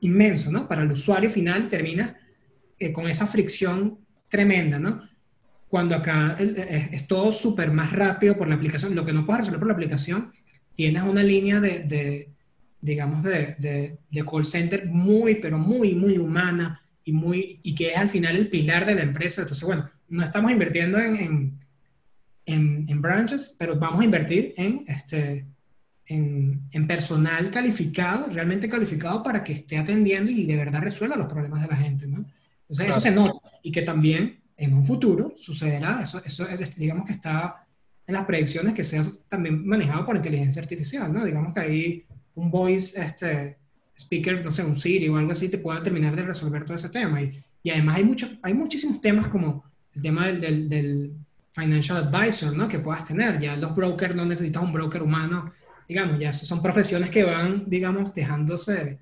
inmenso, ¿no? Para el usuario final termina eh, con esa fricción tremenda, ¿no? Cuando acá es, es todo súper más rápido por la aplicación, lo que no puedes resolver por la aplicación, tienes una línea de, de digamos, de, de, de, call center muy, pero muy, muy humana y, muy, y que es al final el pilar de la empresa. Entonces, bueno, no estamos invirtiendo en, en, en, en branches, pero vamos a invertir en, este, en, en, personal calificado, realmente calificado para que esté atendiendo y de verdad resuelva los problemas de la gente, ¿no? Entonces claro. eso se nota y que también en un futuro sucederá, eso, eso digamos que está en las predicciones que sea también manejado por inteligencia artificial, ¿no? Digamos que ahí un voice este, speaker, no sé, un Siri o algo así te pueda terminar de resolver todo ese tema. Y, y además hay, mucho, hay muchísimos temas como el tema del, del, del financial advisor, ¿no? Que puedas tener. Ya los brokers no necesitas un broker humano digamos, ya son profesiones que van, digamos, dejándose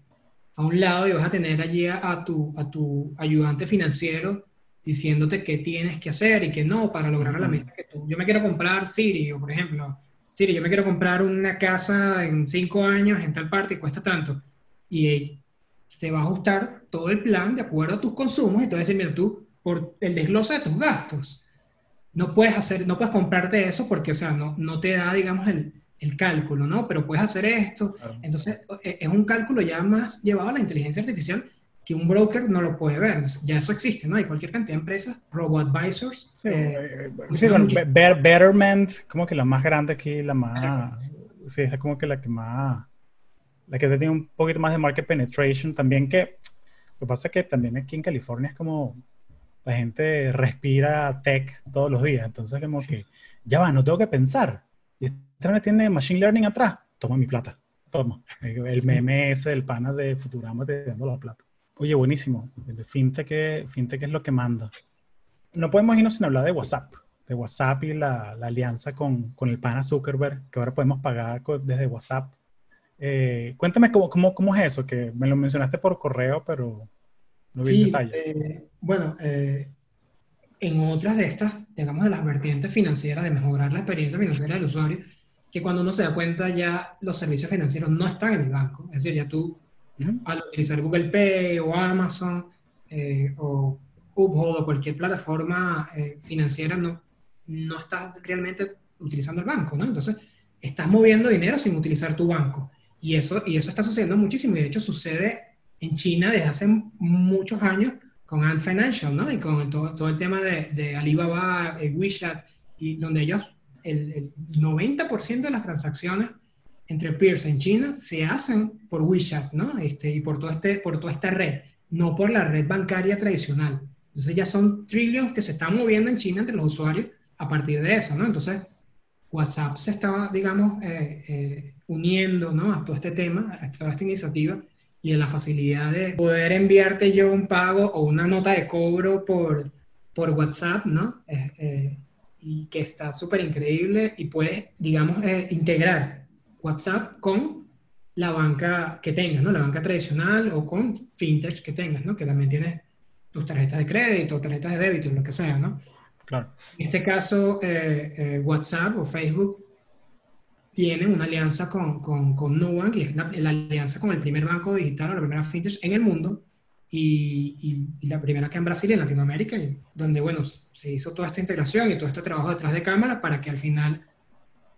a un lado y vas a tener allí a, a, tu, a tu ayudante financiero diciéndote qué tienes que hacer y qué no para lograr la meta que tú. Yo me quiero comprar Siri, o por ejemplo, Siri, yo me quiero comprar una casa en cinco años en tal parte y cuesta tanto. Y se va a ajustar todo el plan de acuerdo a tus consumos y te va a decir, mira, tú, por el desglose de tus gastos, no puedes hacer, no puedes comprarte eso porque, o sea, no, no te da, digamos, el, el cálculo, ¿no? Pero puedes hacer esto. Entonces, e, es un cálculo ya más llevado a la inteligencia artificial que un broker no lo puede ver. Ya eso existe, ¿no? Hay cualquier cantidad de empresas, robo-advisors. Sí, eh, eh, Betterment, como que la más grande aquí, la más... Sí, es como que la que más... La que tiene un poquito más de market penetration. También que... Lo que pasa es que también aquí en California es como... La gente respira tech todos los días. Entonces como que... Ya va, no tengo que pensar. Y este tiene machine learning atrás. Toma mi plata. Toma. El meme ese del pana de Futurama te dando la plata. Oye, buenísimo. El fintech, fintech es lo que manda. No podemos irnos sin hablar de WhatsApp, de WhatsApp y la, alianza con, con, el pana Zuckerberg, que ahora podemos pagar desde WhatsApp. Eh, cuéntame cómo, cómo, cómo, es eso, que me lo mencionaste por correo, pero no vi detalle. Eh, bueno, eh, en otras de estas, digamos, de las vertientes financieras, de mejorar la experiencia financiera del usuario, que cuando uno se da cuenta ya los servicios financieros no están en el banco. Es decir, ya tú al utilizar Google Pay o Amazon eh, o Uphold o cualquier plataforma eh, financiera, no, no estás realmente utilizando el banco, ¿no? Entonces, estás moviendo dinero sin utilizar tu banco. Y eso, y eso está sucediendo muchísimo. Y de hecho, sucede en China desde hace muchos años con Ant Financial, ¿no? Y con todo, todo, el tema de, de Alibaba, eh, WeChat, y donde ellos, el, el 90% de las transacciones entre peers en China se hacen por WeChat, ¿no? Este, y por, todo este, por toda esta red, no por la red bancaria tradicional. Entonces ya son trillones que se están moviendo en China entre los usuarios a partir de eso, ¿no? Entonces WhatsApp se estaba, digamos, eh, eh, uniendo, ¿no? A todo este tema, a toda esta iniciativa y a la facilidad de poder enviarte yo un pago o una nota de cobro por, por WhatsApp, ¿no? Eh, y que está súper increíble y puedes, digamos, integrar WhatsApp con la banca que tengas, ¿no? La banca tradicional o con fintech que tengas, ¿no? Que también tienes tus tarjetas de crédito, tarjetas de débito, lo que sea, ¿no? Claro. En este caso, eh, eh, WhatsApp o Facebook tienen una alianza con, con, con Nubank y es la, alianza con el primer banco digital o la primera fintech en el mundo y, y, la primera que en Brasil y en Latinoamérica, donde, bueno, se hizo toda esta integración y todo este trabajo detrás de cámara para que al final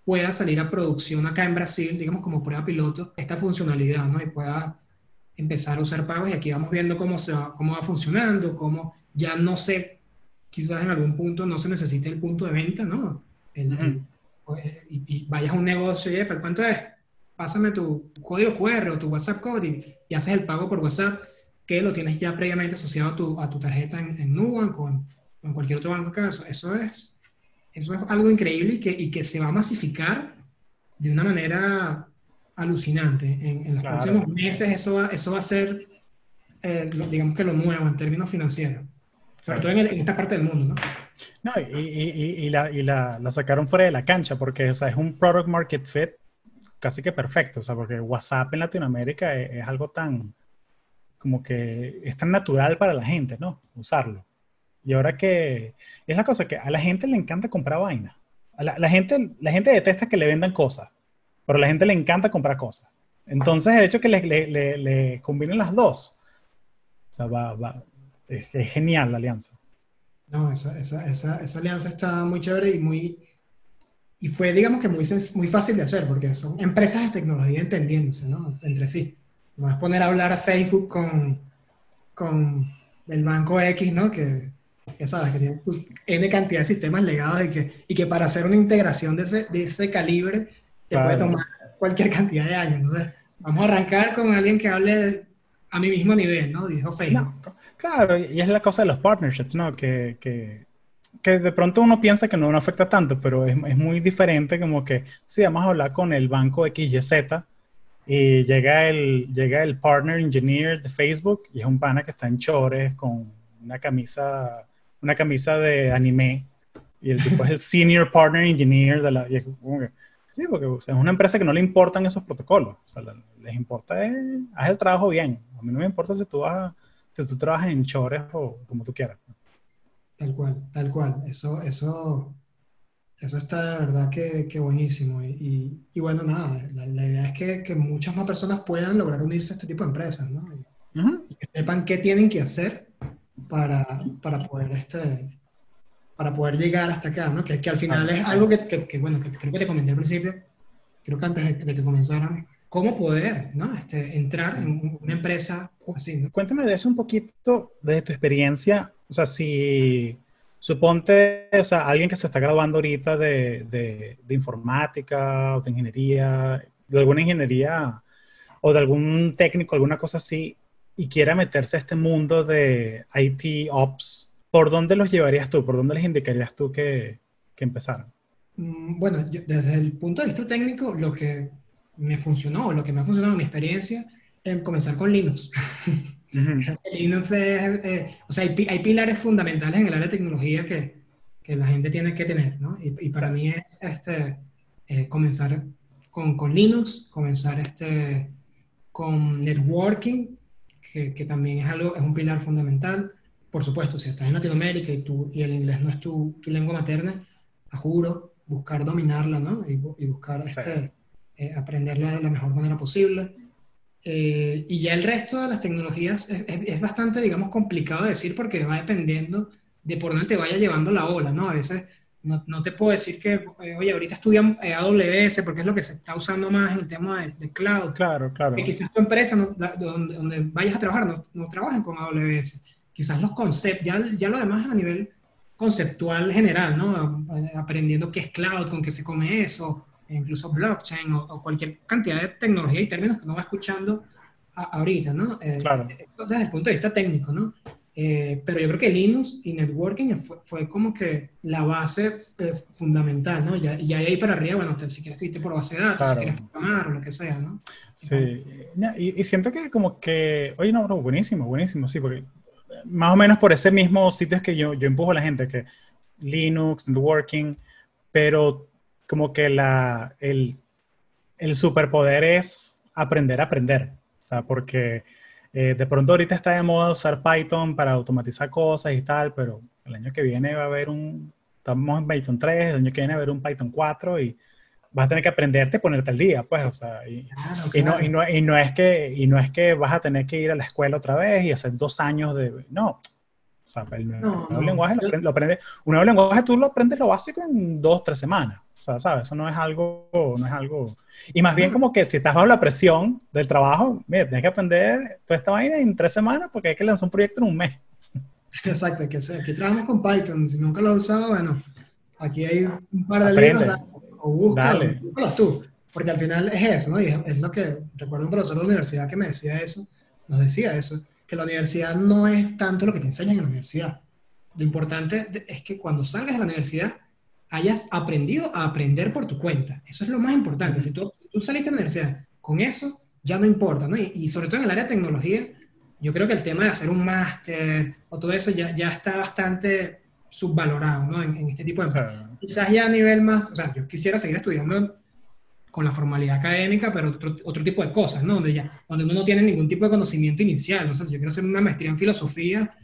pueda salir a producción acá en Brasil, digamos como prueba piloto, esta funcionalidad, ¿no? Y pueda empezar a usar pagos y aquí vamos viendo cómo, se va, cómo va funcionando, cómo ya no sé, quizás en algún punto no se necesite el punto de venta, ¿no? Pues, y, vayas a un negocio y, ¿para cuánto es? Pásame tu código QR o tu WhatsApp code y, haces el pago por WhatsApp, que lo tienes ya previamente asociado a tu, a tu tarjeta en, en Nubank o en, cualquier otro banco acá. Eso es eso es algo increíble y que, y que se va a masificar de una manera alucinante. En, los próximos meses eso va, eso va a ser, eh, digamos que lo nuevo en términos financieros. Sobre todo en, esta parte del mundo, ¿no? No, y, y, y, la, y la, la, sacaron fuera de la cancha porque o sea, es un product market fit casi que perfecto, o sea, porque WhatsApp en Latinoamérica es, es algo tan, como que es tan natural para la gente, ¿no? Usarlo. Y ahora que es la cosa que a la gente le encanta comprar vaina. A la, gente, la gente detesta que le vendan cosas, pero a la gente le encanta comprar cosas. Entonces, el hecho que le, le, le, combinen las dos, o sea, va, va, es, genial la alianza. No, esa, esa, esa, esa, alianza está muy chévere y muy... Y fue, digamos que muy, muy fácil de hacer, porque son empresas de tecnología entendiéndose, ¿no? Entre sí. No es poner a hablar a Facebook con, con el banco X, ¿no? Que que sabes, que tiene N cantidad de sistemas legados y que, y que para hacer una integración de ese, de ese calibre te puede tomar cualquier cantidad de años. Entonces, vamos a arrancar con alguien que hable a mi mismo nivel, ¿no? Dijo Facebook. claro, y es la cosa de los partnerships, ¿no? Que, que, que de pronto uno piensa que no, no afecta tanto, pero es, es, muy diferente como que, sí, vamos a hablar con el banco XYZ y llega el, llega el partner engineer de Facebook y es un pana que está en chores con una camisa una camisa de anime y el tipo es el senior partner engineer de la... sí, porque es una empresa que no le importan esos protocolos. O sea, les importa es, haz el trabajo bien. A mí no me importa si tú, vas si tú trabajas en chores o como tú quieras. Tal cual, tal cual. Eso, eso, Eso está de verdad que, que buenísimo. Y, y, bueno, nada, la, la idea es que, que, muchas más personas puedan lograr unirse a este tipo de empresas, ¿no? Y, que sepan qué tienen que hacer para, para, poder este, para poder llegar hasta acá, ¿no? Que, que al final es algo que, que, bueno, que creo que te comenté al principio, creo que antes de, que comenzaran, cómo poder, ¿no? Este, entrar en una empresa así, ¿no? Cuéntame de eso un poquito, de tu experiencia, o sea, si Suponte, o sea, alguien que se está graduando ahorita de, de, informática o de ingeniería, de alguna ingeniería o de algún técnico, alguna cosa así, y quiera meterse a este mundo de IT Ops, ¿por dónde los llevarías tú? ¿Por dónde les indicarías tú que, que empezaran? Mm, bueno, desde el punto de vista técnico, lo que me funcionó, lo que me ha funcionado en mi experiencia, es comenzar con Linux. *laughs* Linux es, eh, o sea, hay, hay, pilares fundamentales en el área de tecnología que, que la gente tiene que tener, ¿no? Y, para mí es este, eh, comenzar con, con, Linux, comenzar este, con networking, que, que, también es algo, es un pilar fundamental. Por supuesto, si estás en Latinoamérica y, tú, y el inglés no es tu, tu lengua materna, te juro, buscar dominarla, ¿no? Y, y buscar este, eh, aprenderla de la mejor manera posible. Eh, y ya el resto de las tecnologías es, es, bastante, digamos, complicado de decir porque va dependiendo de por dónde te vaya llevando la ola, ¿no? A veces no, no te puedo decir que, eh, oye, ahorita estudian eh, AWS porque es lo que se está usando más en el tema de, cloud. Claro, claro. Que quizás tu empresa, donde, donde, vayas a trabajar, no, no trabajen con AWS. Quizás los conceptos, ya, ya lo demás a nivel conceptual general, ¿no? Aprendiendo qué es cloud, con qué se come eso, incluso blockchain o, cualquier cantidad de tecnología y términos que uno va escuchando ahorita, ¿no? Eh, claro. Desde el punto de vista técnico, ¿no? Eh, pero yo creo que Linux y networking fue, fue como que la base eh, fundamental, ¿no? Ya, y ahí para arriba, bueno, si quieres irte por base de datos, si quieres programar o lo que sea, ¿no? Sí, y, y, siento que como que, oye, no, no, buenísimo, buenísimo, sí, porque más o menos por ese mismo sitio es que yo, yo empujo a la gente, que Linux, networking, pero como que la, el, el superpoder es aprender a aprender. O sea, porque eh, de pronto ahorita está de moda usar Python para automatizar cosas y tal, pero el año que viene va a haber un, estamos en Python 3, el año que viene va a haber un Python 4 y vas a tener que aprenderte ponerte al día, pues, o sea, y, y, no, y, no, y, no, es que, y no es que vas a tener que ir a la escuela otra vez y hacer dos años de, no, o sea, el nuevo, lenguaje lo, lo aprendes, un nuevo lenguaje tú lo aprendes lo básico en dos, tres semanas. O sea, ¿sabes? Eso no es algo, no es algo... Y más bien como que si estás bajo la presión del trabajo, mira, tienes que aprender toda esta vaina en tres semanas porque hay que lanzar un proyecto en un mes. Exacto, que aquí trabajamos con Python. Si nunca lo has usado, bueno, aquí hay un par de libros o búscalos, tú. Porque al final es eso, ¿no? Y es, lo que recuerdo un profesor de la universidad que me decía eso, nos decía eso, que la universidad no es tanto lo que te enseñan en la universidad. Lo importante es que cuando salgas de la universidad hayas aprendido a aprender por tu cuenta. Eso es lo más importante. Si tú, tú saliste de la universidad con eso, ya no importa, ¿no? Y, sobre todo en el área de tecnología, yo creo que el tema de hacer un máster o todo eso ya, ya está bastante subvalorado, ¿no? En, este tipo de... Quizás ya a nivel más, o sea, yo quisiera seguir estudiando con la formalidad académica, pero otro, otro tipo de cosas, ¿no? Donde, ya, donde uno no tiene ningún tipo de conocimiento inicial. O sea, yo quiero hacer una maestría en filosofía,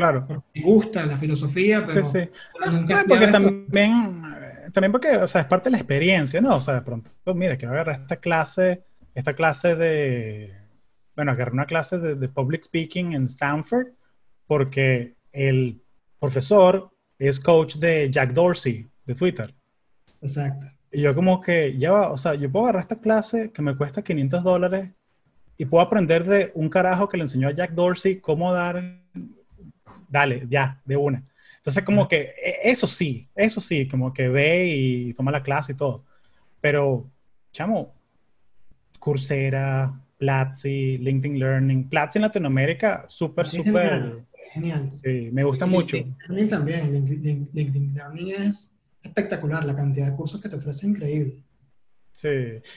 Claro. Me gusta la filosofía, pero. Sí, sí. Nunca porque también, también porque, o sea, es parte de la experiencia, ¿no? O sea, de pronto, mira, quiero agarrar esta clase, esta clase de. Bueno, agarré una clase de, de public speaking en Stanford, porque el profesor es coach de Jack Dorsey, de Twitter. Exacto. Y yo como que, ya va, o sea, yo puedo agarrar esta clase que me cuesta 500 dólares y puedo aprender de un carajo que le enseñó a Jack Dorsey cómo dar dale, ya, de una. Entonces, como que e, eso sí, eso sí, como que ve y toma la clase y todo. Pero, chamo, Coursera, Platzi, LinkedIn Learning, Platzi en Latinoamérica, súper, súper. Genial. Sí, me gusta mucho. LinkedIn también, LinkedIn, Learning es espectacular, la cantidad de cursos que te ofrece es increíble. Sí,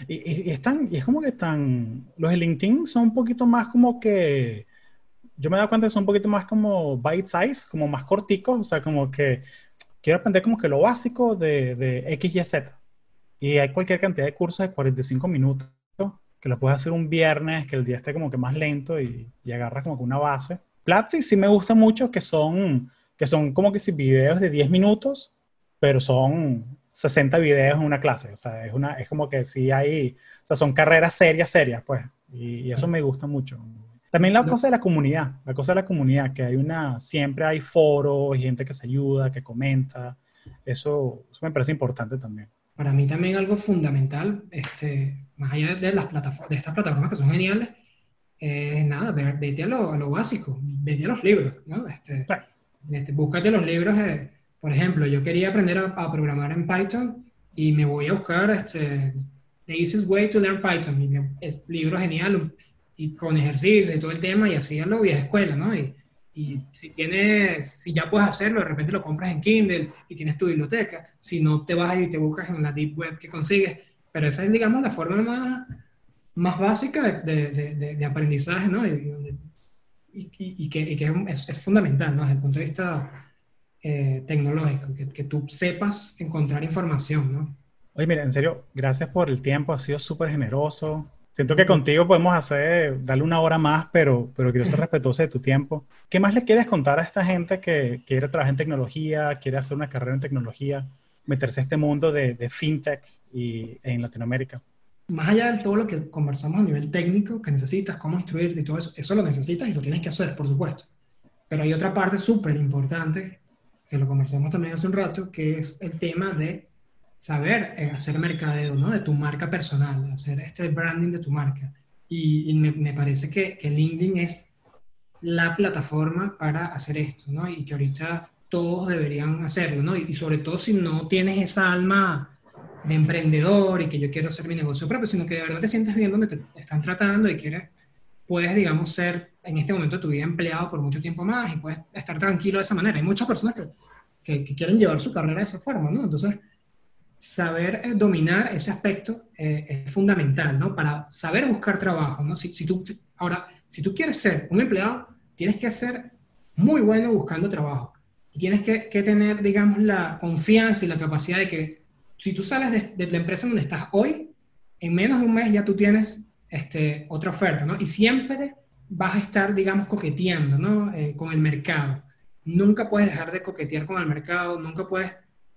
y, y, están, y es como que están, los de LinkedIn son un poquito más como que yo me he dado cuenta que son un poquito más como bite size, como más corticos, o sea, como que quiero aprender como que lo básico de, de X, Y, Z. Y hay cualquier cantidad de cursos de 45 minutos que lo puedes hacer un viernes, que el día esté como que más lento y, y agarras como que una base. Platzi sí me gusta mucho que son, que son como que si videos de 10 minutos, pero son 60 videos en una clase. O sea, es, una, es como que sí hay, o sea, son carreras serias, serias, pues. Y, eso me gusta mucho. También la cosa de la comunidad, la cosa de la comunidad, que hay una, siempre hay foros, gente que se ayuda, que comenta. Eso, eso me parece importante también. Para mí también algo fundamental, este, más allá de, las plataformas, de estas plataformas que son geniales, es nada, vete a lo, a lo, básico, vete a los libros, ¿no? Este, este, búscate los libros, por ejemplo, yo quería aprender a, programar en Python y me voy a buscar este, The Easiest Way to Learn Python, y es libro genial, y con ejercicios y todo el tema, y así a lo vieja escuela, ¿no? Y, y si tienes, si ya puedes hacerlo, de repente lo compras en Kindle y tienes tu biblioteca. Si no, te vas y te buscas en la deep web que consigues. Pero esa es, digamos, la forma más, más básica de, de, de, aprendizaje, ¿no? Y, y, que, y que es, es, fundamental, ¿no? Desde el punto de vista eh, tecnológico, que, que, tú sepas encontrar información, ¿no? Oye, mira, en serio, gracias por el tiempo, ha sido súper generoso. Siento que contigo podemos hacer, darle una hora más, pero, pero quiero ser *laughs* respetuoso de tu tiempo. ¿Qué más le quieres contar a esta gente que quiere trabajar en tecnología, quiere hacer una carrera en tecnología, meterse a este mundo de, de fintech y, en Latinoamérica? Más allá de todo lo que conversamos a nivel técnico, que necesitas, cómo instruirte y todo eso, eso lo necesitas y lo tienes que hacer, por supuesto. Pero hay otra parte súper importante, que lo conversamos también hace un rato, que es el tema de saber eh, hacer mercadeo, ¿no? De tu marca personal, hacer este branding de tu marca. Y, me, parece que, que, LinkedIn es la plataforma para hacer esto, ¿no? Y que ahorita todos deberían hacerlo, ¿no? Y, sobre todo si no tienes esa alma de emprendedor y que yo quiero hacer mi negocio propio, sino que de verdad te sientes bien donde te están tratando y quieres, puedes, digamos, ser en este momento de tu vida empleado por mucho tiempo más y puedes estar tranquilo de esa manera. Hay muchas personas que, que, que quieren llevar su carrera de esa forma, ¿no? Entonces, saber eh, dominar ese aspecto eh, es fundamental, ¿no? Para saber buscar trabajo, ¿no? Si, si tú, ahora, si tú quieres ser un empleado, tienes que ser muy bueno buscando trabajo. Y tienes que, que tener, digamos, la confianza y la capacidad de que si tú sales de, la empresa donde estás hoy, en menos de un mes ya tú tienes este, otra oferta, ¿no? Y siempre vas a estar, digamos, coqueteando, ¿no? Eh, con el mercado. Nunca puedes dejar de coquetear con el mercado, nunca puedes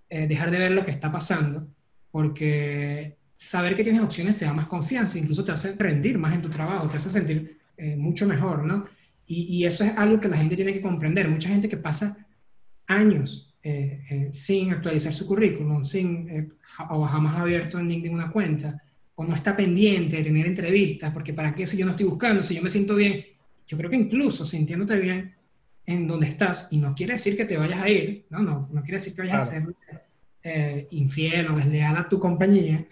eh, dejar de ver lo que está pasando, porque saber que tienes opciones te da más confianza, incluso te hace rendir más en tu trabajo, te hace sentir eh, mucho mejor, ¿no? Y, eso es algo que la gente tiene que comprender. Mucha gente que pasa años eh, sin actualizar su currículum, sin, o jamás abierto en LinkedIn una cuenta, o no está pendiente de tener entrevistas, porque ¿para qué si yo no estoy buscando, si yo me siento bien? Yo creo que incluso sintiéndote bien, en donde estás, y no quiere decir que te vayas a ir, no, no, no quiere decir que vayas a ser eh, infiel o desleal a tu compañía,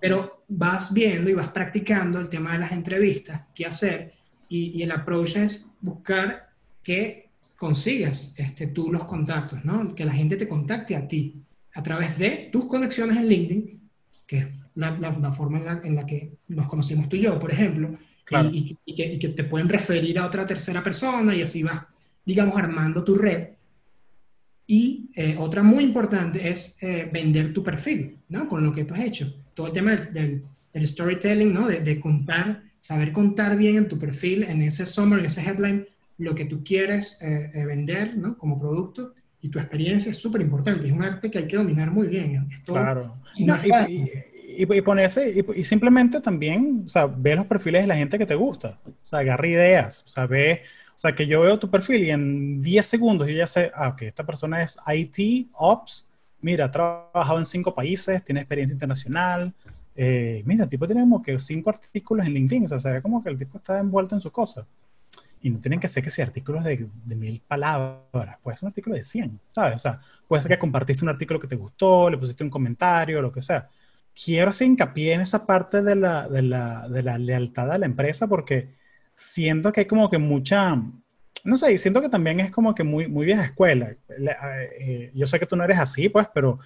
pero vas viendo y vas practicando el tema de las entrevistas, qué hacer, y, el approach es buscar que consigas este, tú los contactos, ¿no? Que la gente te contacte a ti a través de tus conexiones en LinkedIn, que es la, la, forma en la, que nos conocimos tú y yo, por ejemplo, y, y, que, y, que, te pueden referir a otra tercera persona y así vas digamos, armando tu red. Y eh, otra muy importante es eh, vender tu perfil, ¿no? Con lo que tú has hecho. Todo el tema del, storytelling, ¿no? De, contar, saber contar bien en tu perfil, en ese summary, en ese headline, lo que tú quieres eh, vender, ¿no? Como producto. Y tu experiencia es súper importante. Es un arte que hay que dominar muy bien. claro. Y, y, ponerse, y, simplemente también, o sea, ve los perfiles de la gente que te gusta. O sea, agarra ideas. O sea, ve o sea, que yo veo tu perfil y en 10 segundos yo ya sé, ah, ok, esta persona es IT, Ops, mira, ha trabajado en cinco países, tiene experiencia internacional. Eh, mira, el tipo tiene como que cinco artículos en LinkedIn, o sea, se ve como que el tipo está envuelto en su cosa. Y no tienen que ser que sean artículos de, de, mil palabras, puede ser un artículo de 100, ¿sabes? O sea, puede ser que compartiste un artículo que te gustó, le pusiste un comentario, lo que sea. Quiero hacer hincapié en esa parte de la, de la, de la lealtad a la empresa porque siento que hay como que mucha, no sé, siento que también es como que muy, muy vieja escuela. Eh, yo sé que tú no eres así, pues, pero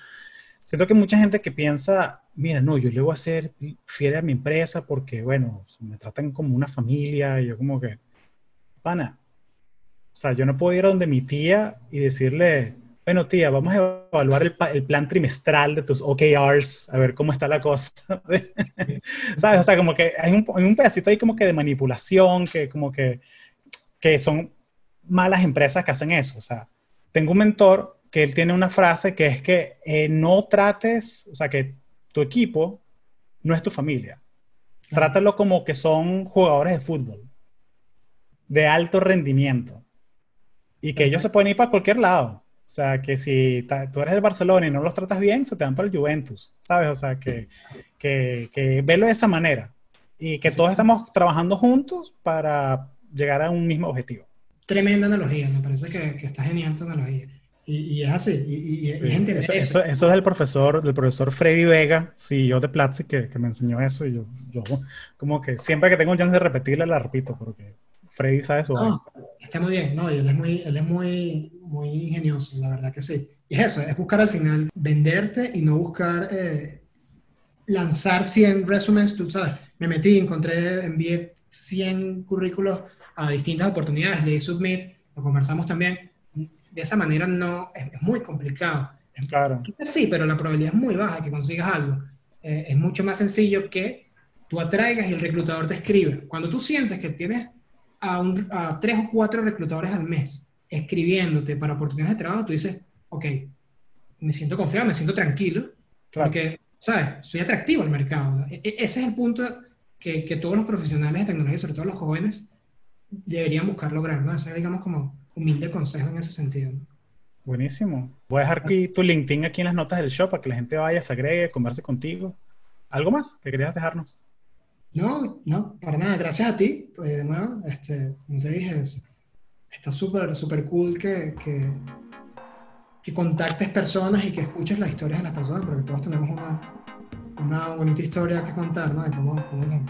siento que mucha gente que piensa, mira, no, yo le voy a ser fiel a mi empresa porque, bueno, me tratan como una familia y yo como que, pana, o sea, yo no puedo ir a donde mi tía y decirle, bueno, tía, vamos a evaluar el, plan trimestral de tus OKRs, a ver cómo está la cosa. *laughs* ¿Sabes? O sea, como que hay un, un, pedacito ahí como que de manipulación, que como que, que son malas empresas que hacen eso. O sea, tengo un mentor que él tiene una frase que es que eh, no trates, o sea, que tu equipo no es tu familia. Trátalo como que son jugadores de fútbol, de alto rendimiento, y que ellos se pueden ir para cualquier lado. O sea, que si tú eres el Barcelona y no los tratas bien, se te van para el Juventus, ¿sabes? O sea, que, que, que velo de esa manera y que todos estamos trabajando juntos para llegar a un mismo objetivo. Tremenda analogía, me parece que, que está genial tu analogía. Y, es así, y, y, eso, eso, es del profesor, del profesor Freddy Vega, CEO de Platzi, que, que, me enseñó eso, y yo, yo como que siempre que tengo un chance de repetirla, la repito, porque Freddy sabe eso. No, está muy bien, no, él es muy, él es muy, muy ingenioso, la verdad que sí. Y es eso, es buscar al final venderte y no buscar eh, lanzar 100 resúmenes, tú sabes, me metí, encontré, envié 100 currículos a distintas oportunidades, le di submit, lo conversamos también. De esa manera no, es, muy complicado. Claro. Sí, pero la probabilidad es muy baja de que consigas algo. Eh, es mucho más sencillo que tú atraigas y el reclutador te escribe. Cuando tú sientes que tienes a, un, a tres o cuatro reclutadores al mes escribiéndote para oportunidades de trabajo, tú dices, ok, me siento confiado, me siento tranquilo, porque, ¿sabes? Soy atractivo al mercado. E, e, ese es el punto que, que, todos los profesionales de tecnología, sobre todo los jóvenes, deberían buscar lograr, ¿no? Ese es, digamos, como humilde consejo en ese sentido. Buenísimo. Voy a dejar aquí tu LinkedIn aquí en las notas del show para que la gente vaya, se agregue, converse contigo. ¿Algo más que querías dejarnos? No, no, para nada. Gracias a ti, pues, de nuevo. Este, como te dije, está súper, súper cool que, que, que, contactes personas y que escuches las historias de las personas, porque todos tenemos una, una bonita historia que contar, ¿no? De cómo, cómo,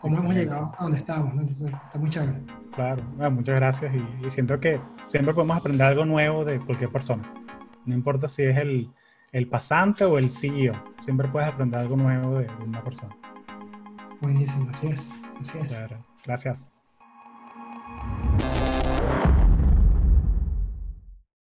cómo hemos llegado a donde estamos, ¿no? Entonces, está muy chévere. Claro, muchas gracias y, siento que siempre podemos aprender algo nuevo de cualquier persona. No importa si es el, el pasante o el CEO, siempre puedes aprender algo nuevo de, una persona. Buenísimo, así es. Así es. Gracias.